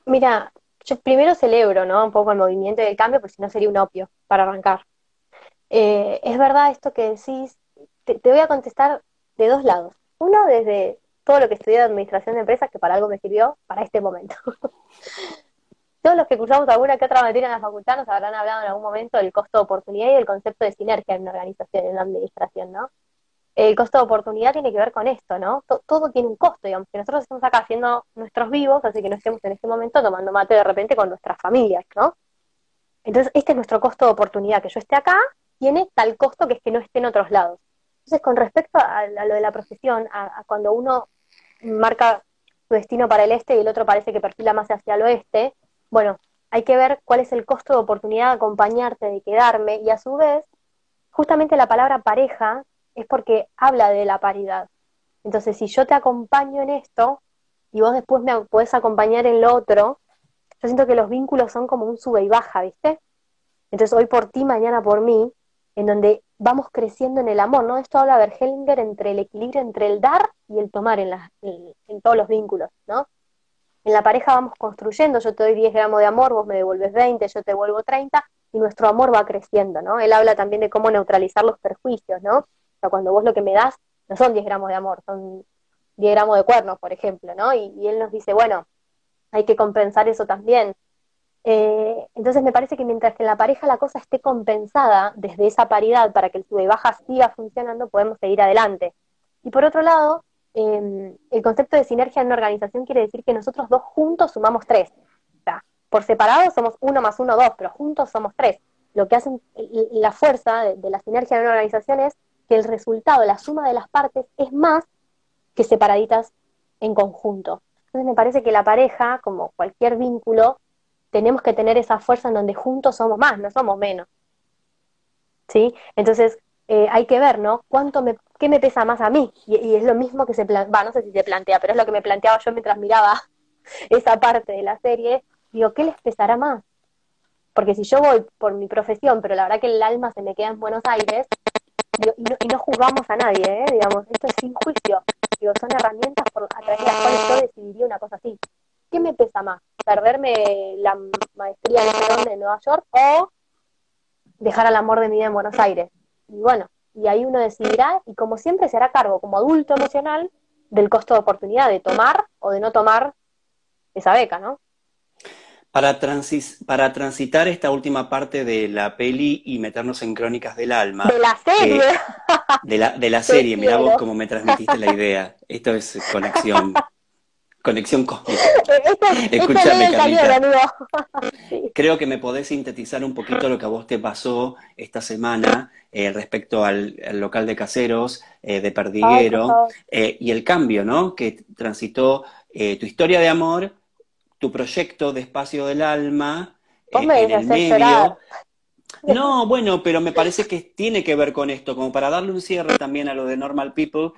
Mira, yo primero celebro, ¿no? Un poco el movimiento del cambio, pues si no sería un opio para arrancar. Eh, es verdad esto que decís, te, voy a contestar de dos lados. Uno, desde todo lo que estudié de administración de empresas, que para algo me sirvió para este momento. <laughs> Todos los que cursamos alguna que otra materia en la facultad nos habrán hablado en algún momento del costo de oportunidad y del concepto de sinergia en una organización, en una administración, ¿no? El costo de oportunidad tiene que ver con esto, ¿no? todo tiene un costo, digamos, que nosotros estamos acá haciendo nuestros vivos, así que no estemos en este momento tomando mate de repente con nuestras familias, ¿no? Entonces, este es nuestro costo de oportunidad, que yo esté acá tiene tal costo que es que no esté en otros lados. Entonces, con respecto a, lo de la profesión, a, cuando uno marca su destino para el este y el otro parece que perfila más hacia el oeste, bueno, hay que ver cuál es el costo de oportunidad de acompañarte, de quedarme, y a su vez, justamente la palabra pareja es porque habla de la paridad. Entonces, si yo te acompaño en esto y vos después me podés acompañar en lo otro, yo siento que los vínculos son como un sube y baja, ¿viste? Entonces, hoy por ti, mañana por mí, en donde vamos creciendo en el amor, ¿no? Esto habla Bergelinger entre el equilibrio entre el dar y el tomar en, en todos los vínculos, ¿no? En la pareja vamos construyendo, yo te doy 10 gramos de amor, vos me devuelves 20, yo te devuelvo 30, y nuestro amor va creciendo, ¿no? Él habla también de cómo neutralizar los perjuicios, ¿no? O sea, cuando vos lo que me das no son 10 gramos de amor, son 10 gramos de cuernos, por ejemplo, ¿no? Y, él nos dice, bueno, hay que compensar eso también. Eh, entonces me parece que mientras que en la pareja la cosa esté compensada desde esa paridad para que el sube y baja siga funcionando, podemos seguir adelante. Y por otro lado, Em, el concepto de sinergia en una organización quiere decir que nosotros dos juntos sumamos tres. O sea, por separado somos uno más uno, dos, pero juntos somos tres. Lo que hace la fuerza de, la sinergia en una organización es que el resultado, la suma de las partes, es más que separaditas en conjunto. Entonces me parece que la pareja, como cualquier vínculo, tenemos que tener esa fuerza en donde juntos somos más, no somos menos. ¿Sí? Entonces, eh, hay que ver, ¿no? ¿Cuánto me, ¿Qué me pesa más a mí? Y, es lo mismo que se plantea, no sé si se plantea, pero es lo que me planteaba yo mientras miraba <laughs> esa parte de la serie. Digo, ¿qué les pesará más? Porque si yo voy por mi profesión, pero la verdad que el alma se me queda en Buenos Aires, y, no, y, juzgamos a nadie, ¿eh? digamos, esto es sin juicio. Digo, son herramientas por, a través de las cuales yo decidiría una cosa así. ¿Qué me pesa más? ¿Perderme la maestría de Nueva York o dejar al amor de mi vida en Buenos Aires? Y bueno, y ahí uno decidirá y como siempre se hará cargo como adulto emocional del costo de oportunidad de tomar o de no tomar esa beca, ¿no? Para, para transitar esta última parte de la peli y meternos en Crónicas del Alma. De la serie. Eh, de, la, de la <laughs> serie, mirá vos cómo me transmitiste la idea. Esto es conexión. <laughs> Conexión cósmica. <laughs> Escúchame, <laughs> Creo que me podés sintetizar un poquito lo que a vos te pasó esta semana eh, respecto al, local de caseros eh, de Perdiguero eh, y el cambio, ¿no? Que transitó tu historia de amor, tu proyecto de espacio del alma en el medio. No, bueno, pero me parece que tiene que ver con esto, como para darle un cierre también a lo de Normal People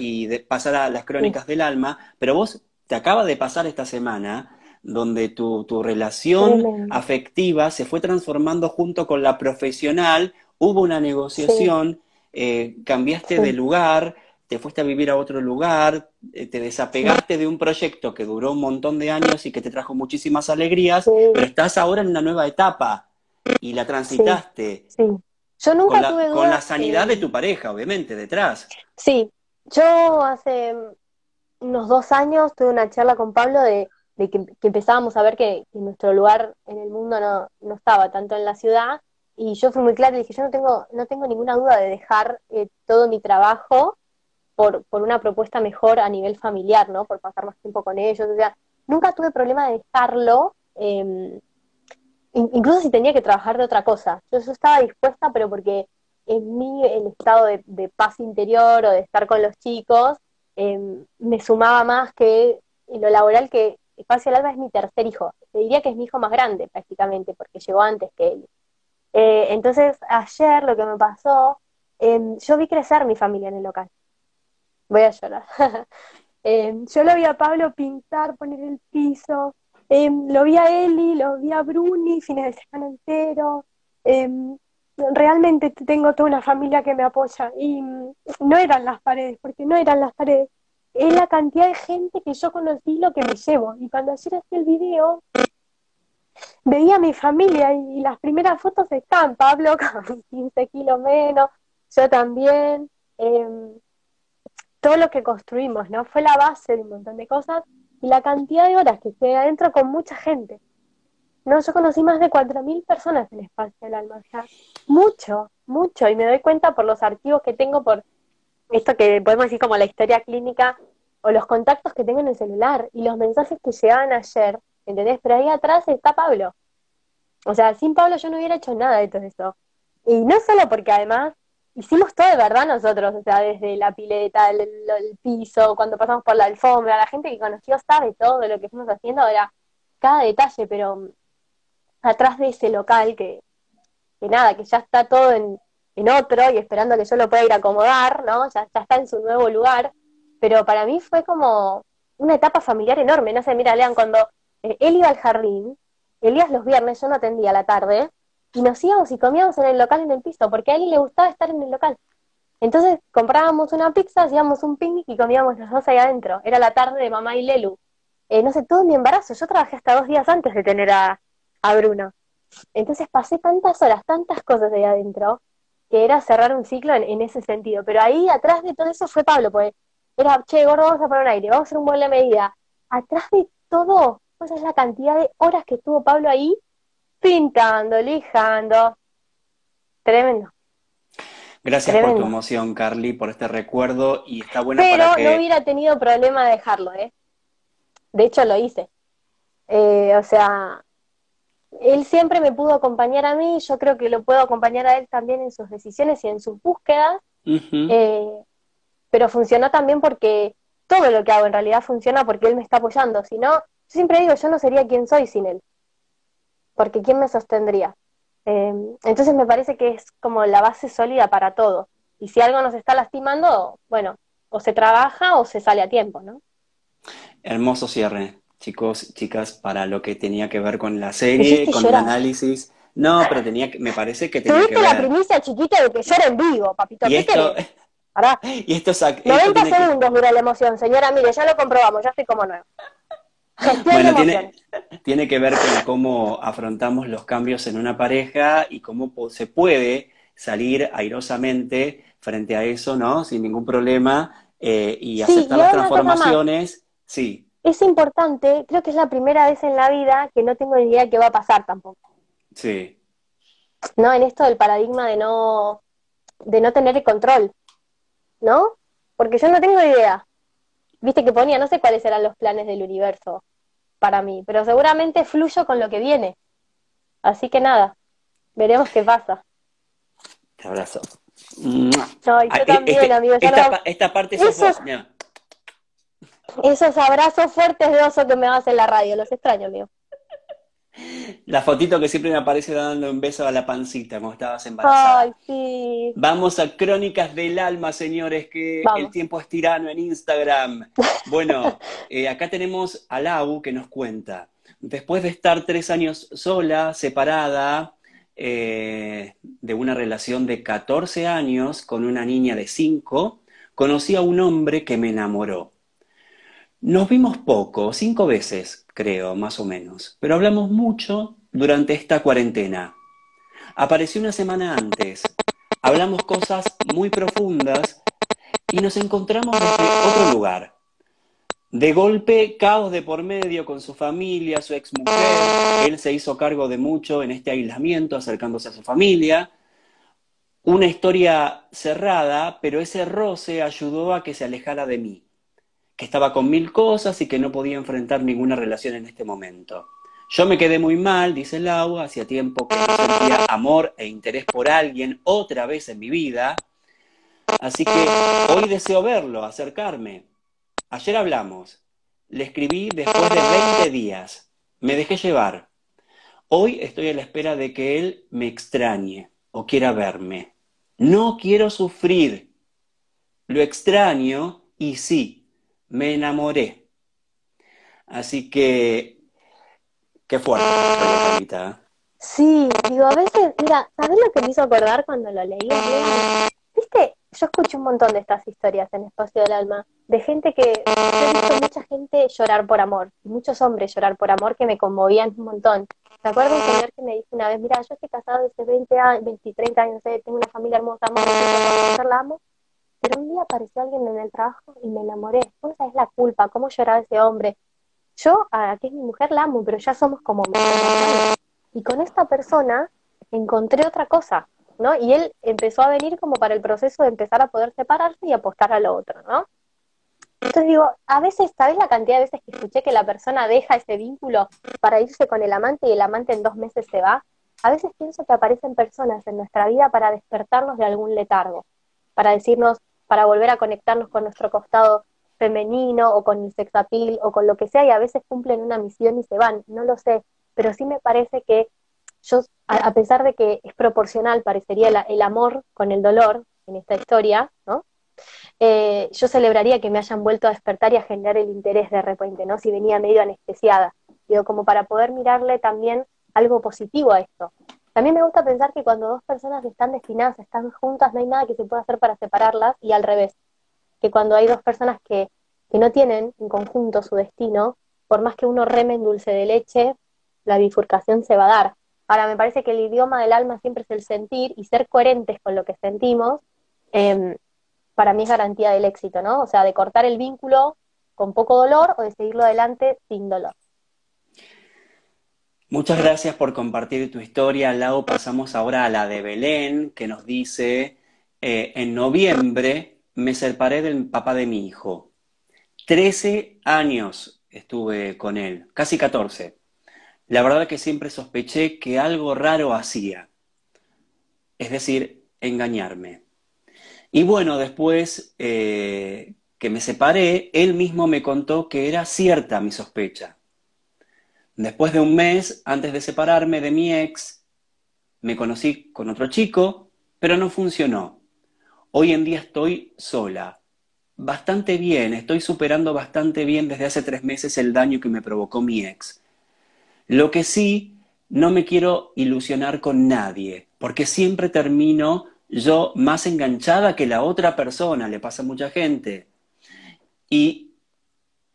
y de pasar a las crónicas del alma, pero vos te acaba de pasar esta semana donde tu, tu relación afectiva se fue transformando junto con la profesional, hubo una negociación, eh, cambiaste de lugar, te fuiste a vivir a otro lugar, eh, te desapegaste de un proyecto que duró un montón de años y que te trajo muchísimas alegrías, pero estás ahora en una nueva etapa y la transitaste. Sí. Yo nunca con la, tuve Con la sanidad de tu pareja, obviamente, detrás. Sí, yo hace unos dos años tuve una charla con Pablo de, que, empezábamos a ver que, nuestro lugar en el mundo no, no estaba tanto en la ciudad y yo fui muy clara y dije, yo no tengo, no tengo ninguna duda de dejar eh, todo mi trabajo por, por una propuesta mejor a nivel familiar, ¿no? Por pasar más tiempo con ellos. O sea, nunca tuve problema de dejarlo, eh, incluso si tenía que trabajar de otra cosa. Yo, estaba dispuesta, pero porque en mí el estado de, paz interior o de estar con los chicos em, me sumaba más que lo laboral que Espacio Alba es mi tercer hijo. Te diría que es mi hijo más grande prácticamente, porque llegó antes que él. Eh, entonces, ayer lo que me pasó, em, yo vi crecer mi familia en el local. Voy a llorar. <laughs> Em, yo lo vi a Pablo pintar, poner el piso, em, lo vi a Eli, lo vi a Bruni, fines de semana entero. realmente tengo toda una familia que me apoya y mm, no eran las paredes, porque no eran las paredes, es la cantidad de gente que yo conocí lo que me llevo. Y cuando ayer hacía el video, veía a mi familia y las primeras fotos están, Pablo <laughs> con 15 kilos menos, yo también, em, todo lo que construimos, ¿no? Fue la base de un montón de cosas y la cantidad de horas que estoy adentro con mucha gente. No, yo conocí más de 4.000 personas en Espacio del Alma, mucho, mucho, y me doy cuenta por los archivos que tengo, por esto que podemos decir como la historia clínica, o los contactos que tengo en el celular, y los mensajes que llegaban ayer, ¿entendés? Pero ahí atrás está Pablo. O sea, sin Pablo yo no hubiera hecho nada de todo eso. Y no solo porque además hicimos todo de verdad nosotros, o sea, desde la pileta, el, piso, cuando pasamos por la alfombra, la gente que conoció sabe todo lo que fuimos haciendo, ahora cada detalle, pero atrás de ese local que, que nada, que ya está todo en, en otro y esperando que yo lo pueda ir a acomodar, ¿no? Ya, ya está en su nuevo lugar, pero para mí fue como una etapa familiar enorme, no sé, mira, Lean, cuando eh, él iba al jardín, Elías los viernes, yo no atendía a la tarde, y nos íbamos y comíamos en el local en el piso, porque a él le gustaba estar en el local. Entonces comprábamos una pizza, hacíamos un picnic y comíamos los dos ahí adentro. Era la tarde de mamá y Lelu. Eh, no sé, todo mi embarazo. Yo trabajé hasta dos días antes de tener a, a Bruno. Entonces pasé tantas horas, tantas cosas ahí adentro, que era cerrar un ciclo en, ese sentido. Pero ahí atrás de todo eso fue Pablo, pues era, che, gordo, vamos a poner un aire, vamos a hacer un buen medida. Atrás de todo, esa es la cantidad de horas que estuvo Pablo ahí pintando, lijando. Tremendo. Gracias por tu emoción, Carly, por este recuerdo y está bueno Pero para que... no hubiera tenido problema de dejarlo, ¿eh? De hecho, lo hice. Eh, o sea, él siempre me pudo acompañar a mí, yo creo que lo puedo acompañar a él también en sus decisiones y en sus búsquedas, eh, pero funcionó también porque todo lo que hago en realidad funciona porque él me está apoyando, si no, yo siempre digo, yo no sería quien soy sin él, porque ¿quién me sostendría? Eh, entonces me parece que es como la base sólida para todo, y si algo nos está lastimando, bueno, o se trabaja o se sale a tiempo, ¿no? Hermoso cierre chicos, chicas, para lo que tenía que ver con la serie, con el análisis. No, pero tenía que, me parece que tenía que ver. la primicia chiquita de que llora en vivo, papito. Y esto, <laughs> y esto, 90 segundos, mira la emoción, señora, mire, ya lo comprobamos, ya estoy como nuevo. Bueno, tiene, tiene que ver con cómo afrontamos los cambios en una pareja y cómo se puede salir airosamente frente a eso, ¿no? Sin ningún problema eh, y aceptar las transformaciones. Sí, es importante, creo que es la primera vez en la vida que no tengo ni idea qué va a pasar tampoco. Sí. No, en esto del paradigma de no, de no tener el control, ¿no? Porque yo no tengo idea. Viste que ponía, no sé cuáles eran los planes del universo para mí, pero seguramente fluyo con lo que viene. Así que nada, veremos qué pasa. Te abrazo. yo también, este, amigo. Esta, parte es vos, esos abrazos fuertes de oso que me das en la radio, los extraño, amigo. La fotito que siempre me aparece dando un beso a la pancita cuando estabas embarazada. Ay, sí. Vamos a Crónicas del Alma, señores, que el tiempo es tirano en Instagram. <laughs> Bueno, eh, acá tenemos a Lau que nos cuenta. Después de estar tres años sola, separada, eh, de una relación de 14 años con una niña de 5, conocí a un hombre que me enamoró. Nos vimos poco, cinco veces, creo, más o menos, pero hablamos mucho durante esta cuarentena. Apareció una semana antes, hablamos cosas muy profundas y nos encontramos desde otro lugar. De golpe, caos de por medio con su familia, su exmujer, él se hizo cargo de mucho en este aislamiento, acercándose a su familia. Una historia cerrada, pero ese roce ayudó a que se alejara de mí que estaba con mil cosas y que no podía enfrentar ninguna relación en este momento. Yo me quedé muy mal, dice Lau, hacía tiempo que no sentía amor e interés por alguien otra vez en mi vida. Así que hoy deseo verlo, acercarme. Ayer hablamos. Le escribí después de 20 días. Me dejé llevar. Hoy estoy a la espera de que él me extrañe o quiera verme. No quiero sufrir. Lo extraño y sí, me enamoré. Así que Qué fuerte, ¿eh? Sí, digo, a veces, mira, ¿sabes lo que me hizo acordar cuando lo leí? Viste, yo escuché un montón de estas historias en Espacio del Alma, de gente que, yo he visto mucha gente llorar por amor, muchos hombres llorar por amor que me conmovían un montón. Me acuerdo un señor que me dijo una vez, mira, yo estoy casado desde 20 años, 20, 30 años, tengo una familia hermosa, amo, la amo, pero un día apareció alguien en el trabajo y me enamoré. Esa es la culpa, cómo lloraba ese hombre, yo a que es mi mujer la amo, pero ya somos como Y con esta persona encontré otra cosa, ¿no? Y él empezó a venir como para el proceso de empezar a poder separarse y apostar a lo otro, ¿no? Entonces digo, a veces, ¿sabes la cantidad de veces que escuché que la persona deja ese vínculo para irse con el amante y el amante en dos meses se va? A veces pienso que aparecen personas en nuestra vida para despertarnos de algún letargo, para decirnos, para volver a conectarnos con nuestro costado femenino o con el sex appeal o con lo que sea y a veces cumplen una misión y se van, no lo sé, pero sí me parece que yo, a, pesar de que es proporcional, parecería el amor con el dolor en esta historia, ¿no? Eh, yo celebraría que me hayan vuelto a despertar y a generar el interés de repente, ¿no? Si venía medio anestesiada. Digo, como para poder mirarle también algo positivo a esto. También me gusta pensar que cuando dos personas están destinadas a estar juntas, no hay nada que se pueda hacer para separarlas, y al revés que cuando hay dos personas que, no tienen en conjunto su destino, por más que uno reme en dulce de leche, la bifurcación se va a dar. Ahora, me parece que el idioma del alma siempre es el sentir y ser coherentes con lo que sentimos, em, para mí es garantía del éxito, ¿no? O sea, de cortar el vínculo con poco dolor o de seguirlo adelante sin dolor. Muchas gracias por compartir tu historia, Lau. Pasamos ahora a la de Belén, que nos dice, eh, en noviembre me separé del papá de mi hijo. Trece años estuve con él, casi catorce. La verdad que siempre sospeché que algo raro hacía, es decir, engañarme. Y bueno, después eh, que me separé, él mismo me contó que era cierta mi sospecha. Después de un mes, antes de separarme de mi ex, me conocí con otro chico, pero no funcionó. Hoy en día estoy sola, bastante bien, estoy superando bastante bien desde hace tres meses el daño que me provocó mi ex. Lo que sí, no me quiero ilusionar con nadie, porque siempre termino yo más enganchada que la otra persona, le pasa a mucha gente. Y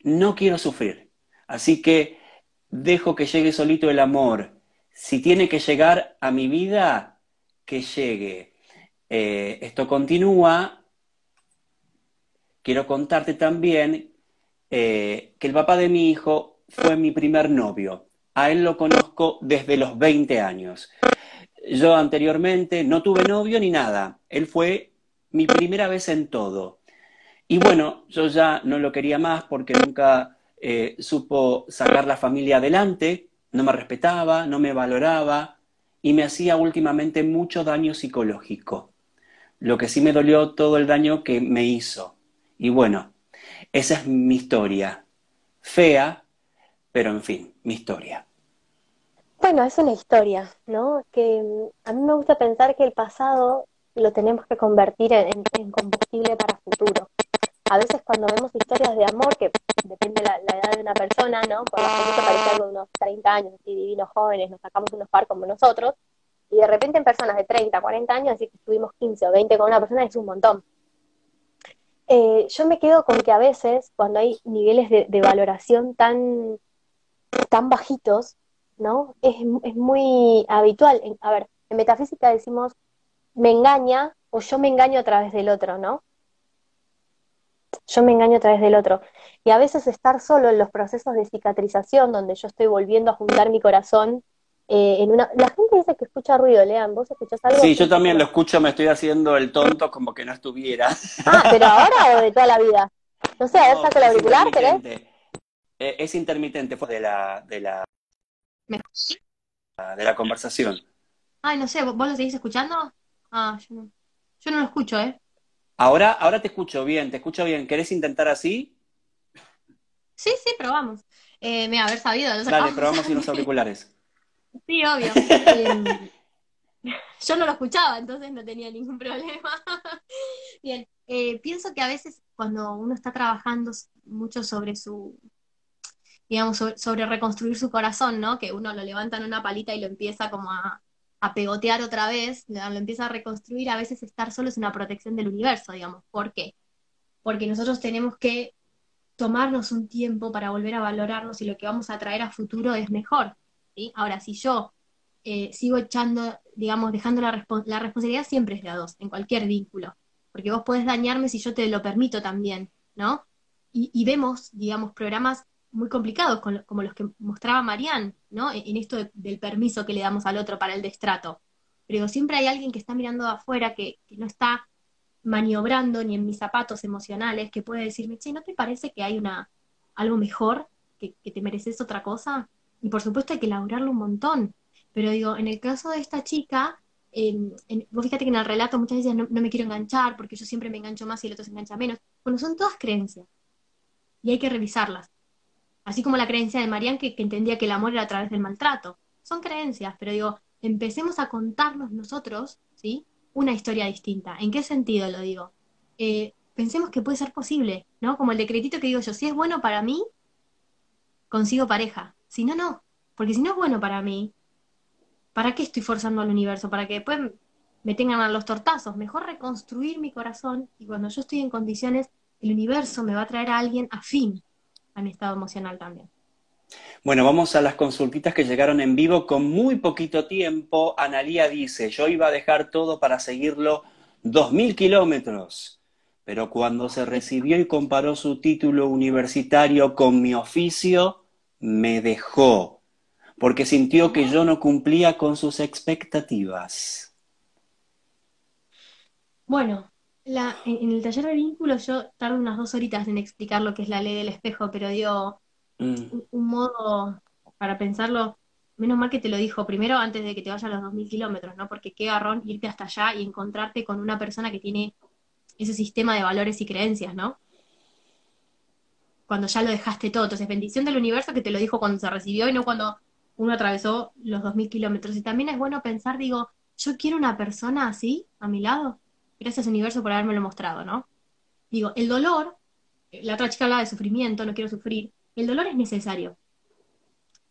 no quiero sufrir. Así que dejo que llegue solito el amor. Si tiene que llegar a mi vida, que llegue. Eh, esto continúa. Quiero contarte también eh, que el papá de mi hijo fue mi primer novio. A él lo conozco desde los 20 años. Yo anteriormente no tuve novio ni nada. Él fue mi primera vez en todo. Y bueno, yo ya no lo quería más porque nunca eh, supo sacar la familia adelante, no me respetaba, no me valoraba y me hacía últimamente mucho daño psicológico. Lo que sí me dolió todo el daño que me hizo. Y bueno, esa es mi historia. Fea, pero en fin, mi historia. Bueno, es una historia, ¿no? Que mm, a mí me gusta pensar que el pasado lo tenemos que convertir en, combustible para futuro. A veces cuando vemos historias de amor, que depende de la, edad de una persona, ¿no? Por lo parece algo de unos 30 años, así divinos jóvenes, nos sacamos unos par como nosotros, y de repente en personas de 30, 40 años, así que estuvimos 15 o 20 con una persona, es un montón. Eh, yo me quedo con que a veces, cuando hay niveles de, valoración tan, tan bajitos, ¿no? Es, es muy habitual. a ver, en metafísica decimos, me engaña o yo me engaño a través del otro, ¿no? Yo me engaño a través del otro. Y a veces estar solo en los procesos de cicatrización, donde yo estoy volviendo a juntar mi corazón eh, en una... La gente dice que escucha ruido, Lean, ¿vos escuchás algo? Sí, yo también lo escucho, me estoy haciendo el tonto como que no estuviera. Ah, ¿pero ahora o de toda la vida? No sé, a ver, saco el auricular, ¿querés? Eh, es intermitente, fue de la, de la de la conversación. Ay, no sé, ¿vos lo seguís escuchando? Ah, yo no, yo no lo escucho, ¿eh? Ahora, ahora te escucho bien, te escucho bien. ¿Querés intentar así? Sí, sí, probamos. Eh, me haber sabido. Dale, probamos sin los <laughs> auriculares. Sí, obvio. <laughs> Eh, yo no lo escuchaba, entonces no tenía ningún problema. <laughs> Bien, eh, pienso que a veces cuando uno está trabajando mucho sobre su, digamos, sobre, reconstruir su corazón, ¿no? Que uno lo levanta en una palita y lo empieza como a, a pegotear otra vez, lo empieza a reconstruir, a veces estar solo es una protección del universo, digamos. ¿Por qué? Porque nosotros tenemos que tomarnos un tiempo para volver a valorarnos y lo que vamos a traer a futuro es mejor. Ahora, si yo eh, sigo echando, digamos, dejando la, la responsabilidad siempre es de dos, en cualquier vínculo, porque vos podés dañarme si yo te lo permito también, ¿no? Y, vemos, digamos, programas muy complicados, como los que mostraba Marianne, ¿no? E, en, esto del permiso que le damos al otro para el destrato. Pero siempre hay alguien que está mirando afuera, que, no está maniobrando ni en mis zapatos emocionales, que puede decirme, che, ¿no te parece que hay una algo mejor, que, te mereces otra cosa? Y por supuesto hay que laburarlo un montón. Pero digo, en el caso de esta chica, vos fíjate que en el relato muchas veces no, me quiero enganchar porque yo siempre me engancho más y el otro se engancha menos. Bueno, son todas creencias. Y hay que revisarlas. Así como la creencia de Marian que, que entendía que el amor era a través del maltrato. Son creencias, pero digo, empecemos a contarnos nosotros, ¿sí? una historia distinta. ¿En qué sentido lo digo? Eh, pensemos que puede ser posible, ¿no? Como el decretito que digo yo, si es bueno para mí, consigo pareja. Si no, no. Porque si no es bueno para mí, ¿para qué estoy forzando al universo? Para que después me tengan a los tortazos. Mejor reconstruir mi corazón y cuando yo estoy en condiciones, el universo me va a traer a alguien afín a mi estado emocional también. Bueno, vamos a las consultitas que llegaron en vivo con muy poquito tiempo. Analía dice, yo iba a dejar todo para seguirlo dos mil kilómetros, pero cuando se recibió y comparó su título universitario con mi oficio, me dejó, porque sintió que yo no cumplía con sus expectativas. Bueno, en, el taller de vínculos yo tardo unas dos horitas en explicar lo que es la ley del espejo, pero digo, Mm. un, modo para pensarlo, menos mal que te lo dijo primero antes de que te vayas a los 2.000 kilómetros, ¿no? Porque qué garrón irte hasta allá y encontrarte con una persona que tiene ese sistema de valores y creencias, ¿no? Cuando ya lo dejaste todo. Entonces, bendición del universo que te lo dijo cuando se recibió y no cuando uno atravesó los 2.000 kilómetros. Y también es bueno pensar, digo, yo quiero una persona así, a mi lado. Gracias universo por haberme lo mostrado, ¿no? Digo, el dolor, la otra chica hablaba de sufrimiento, no quiero sufrir. El dolor es necesario.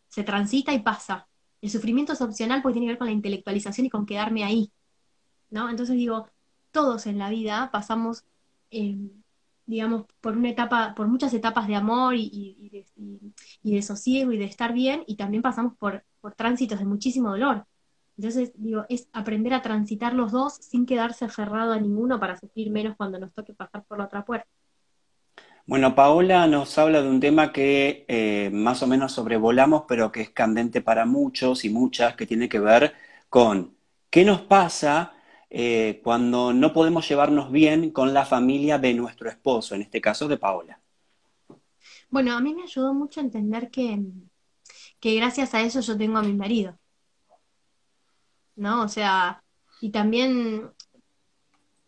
Se transita y pasa. El sufrimiento es opcional porque tiene que ver con la intelectualización y con quedarme ahí. ¿no? Entonces digo, todos en la vida pasamos, eh, digamos, por una etapa, por muchas etapas de amor y, de, sosiego y de estar bien, y también pasamos por, por tránsitos de muchísimo dolor. Entonces, digo, es aprender a transitar los dos sin quedarse aferrado a ninguno para sufrir menos cuando nos toque pasar por la otra puerta. Bueno, Paola nos habla de un tema que eh, más o menos sobrevolamos, pero que es candente para muchos y muchas, que tiene que ver con qué nos pasa eh, cuando no podemos llevarnos bien con la familia de nuestro esposo, en este caso de Paola. Bueno, a mí me ayudó mucho a entender que, que gracias a eso yo tengo a mi marido. ¿No? O sea, y también,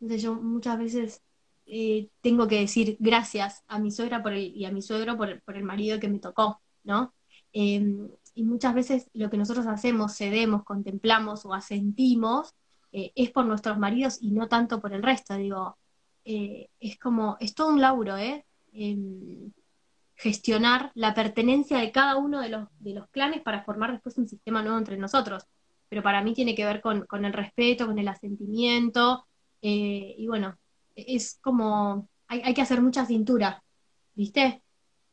yo muchas veces eh, tengo que decir gracias a mi suegra por el, y a mi suegro por, el marido que me tocó, ¿no? Em, y muchas veces lo que nosotros hacemos, cedemos, contemplamos o asentimos, eh, es por nuestros maridos y no tanto por el resto. Digo, eh, es como, es todo un laburo, ¿eh? Em, gestionar la pertenencia de cada uno de los, de los clanes para formar después un sistema nuevo entre nosotros. Pero para mí tiene que ver con, con el respeto, con el asentimiento, y bueno, es como, hay, que hacer mucha cintura, ¿viste?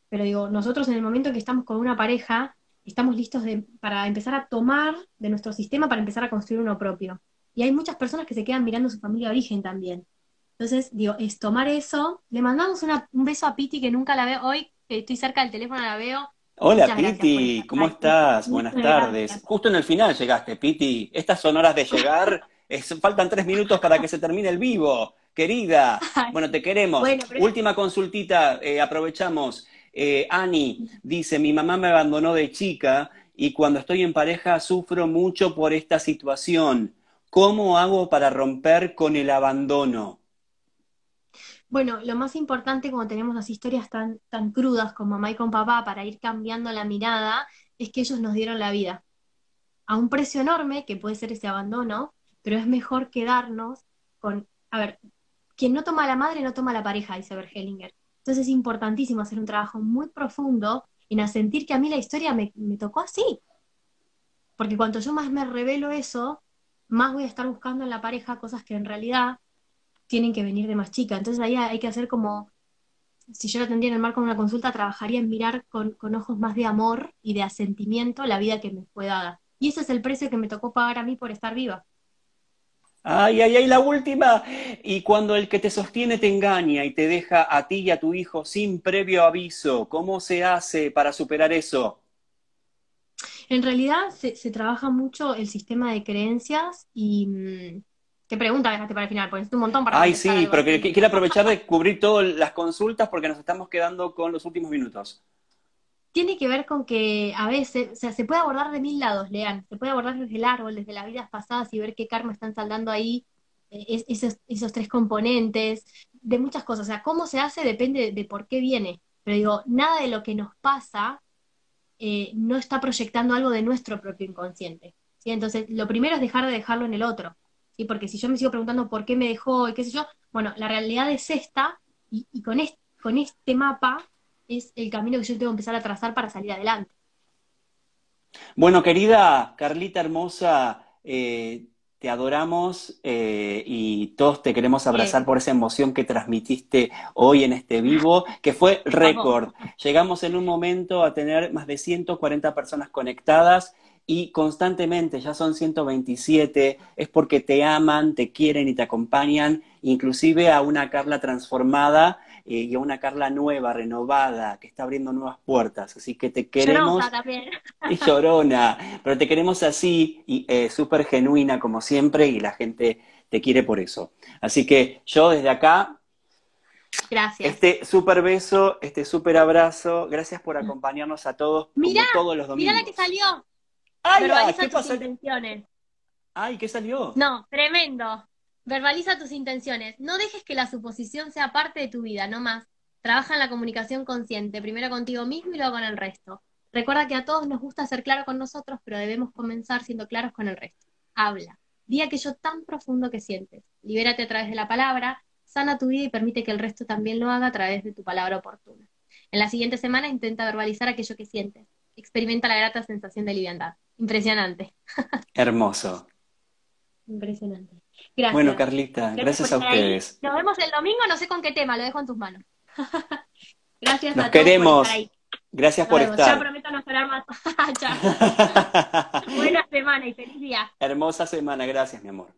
Pero digo, nosotros en el momento que estamos con una pareja, estamos listos para empezar a tomar de nuestro sistema para empezar a construir uno propio. Y hay muchas personas que se quedan mirando su familia de origen también. Entonces, digo, es tomar eso. Le mandamos un beso a Piti, que nunca la veo hoy, estoy cerca del teléfono, la veo. Hola Piti, ¿cómo estás? Buenas tardes. Justo en el final llegaste, Piti. Estas son horas de llegar, <laughs> faltan tres minutos para que se termine el vivo. Querida, bueno, te queremos. Última consultita, eh, aprovechamos. Eh, Ani dice, mi mamá me abandonó de chica y cuando estoy en pareja sufro mucho por esta situación. ¿Cómo hago para romper con el abandono? Bueno, lo más importante cuando tenemos las historias tan, tan crudas con mamá y con papá para ir cambiando la mirada es que ellos nos dieron la vida. A un precio enorme, que puede ser ese abandono, pero es mejor quedarnos con, a ver, quien no toma a la madre no toma a la pareja, dice Bergelinger. Entonces es importantísimo hacer un trabajo muy profundo en sentir que a mí la historia me, me tocó así. Porque cuanto yo más me revelo eso, más voy a estar buscando en la pareja cosas que en realidad tienen que venir de más chica. Entonces ahí hay que hacer como, si yo lo tendría en el marco de una consulta, trabajaría en mirar con, con ojos más de amor y de asentimiento la vida que me fue dada. Y ese es el precio que me tocó pagar a mí por estar viva. Ay, ay, ay, la última. Y cuando el que te sostiene te engaña y te deja a ti y a tu hijo sin previo aviso, ¿cómo se hace para superar eso? En realidad se, trabaja mucho el sistema de creencias y... ¿Qué pregunta dejaste para el final? Pones un montón para Ay, sí, pero quiero aprovechar de cubrir todas las consultas porque nos estamos quedando con los últimos minutos tiene que ver con que a veces, o sea, se puede abordar de mil lados, lean, se puede abordar desde el árbol, desde las vidas pasadas y ver qué karma están saldando ahí, eh, esos, esos, tres componentes, de muchas cosas. O sea, cómo se hace depende de, por qué viene. Pero digo, nada de lo que nos pasa eh, no está proyectando algo de nuestro propio inconsciente. ¿sí? Entonces, lo primero es dejar de dejarlo en el otro. ¿Sí? Porque si yo me sigo preguntando por qué me dejó y qué sé yo, bueno, la realidad es esta y, y con, con este mapa es el camino que yo tengo que empezar a trazar para salir adelante. Bueno, querida Carlita hermosa, eh, te adoramos eh, y todos te queremos abrazar por esa emoción que transmitiste hoy en este vivo, que fue récord. Llegamos en un momento a tener más de 140 personas conectadas y constantemente, ya son 127, es porque te aman, te quieren y te acompañan, inclusive a una Carla transformada eh, y a una Carla nueva, renovada, que está abriendo nuevas puertas. Así que te queremos. también. <laughs> Y llorona, pero te queremos así y eh, súper genuina como siempre y la gente te quiere por eso. Así que yo desde acá Gracias. Este súper beso, este súper abrazo. Gracias por acompañarnos a todos mira, todos los domingos. Mira la que salió. Ay, Verbaliza tus intenciones. Ay, ¿qué salió? No, tremendo. Verbaliza tus intenciones. No dejes que la suposición sea parte de tu vida, no más. Trabaja en la comunicación consciente, primero contigo mismo y luego con el resto. Recuerda que a todos nos gusta ser claros con nosotros, pero debemos comenzar siendo claros con el resto. Habla. Di aquello tan profundo que sientes. Libérate a través de la palabra, sana tu vida y permite que el resto también lo haga a través de tu palabra oportuna. En la siguiente semana intenta verbalizar aquello que sientes. Experimenta la grata sensación de liviandad. Impresionante. <laughs> Hermoso. Impresionante. Gracias. Bueno, Carlita, gracias, a ustedes. Nos vemos el domingo, no sé con qué tema, lo dejo en tus manos. <laughs> gracias Nos a todos queremos. Por Gracias por estar. Ya prometo no esperar más. <laughs> Buena semana y feliz día. Hermosa semana, gracias, mi amor.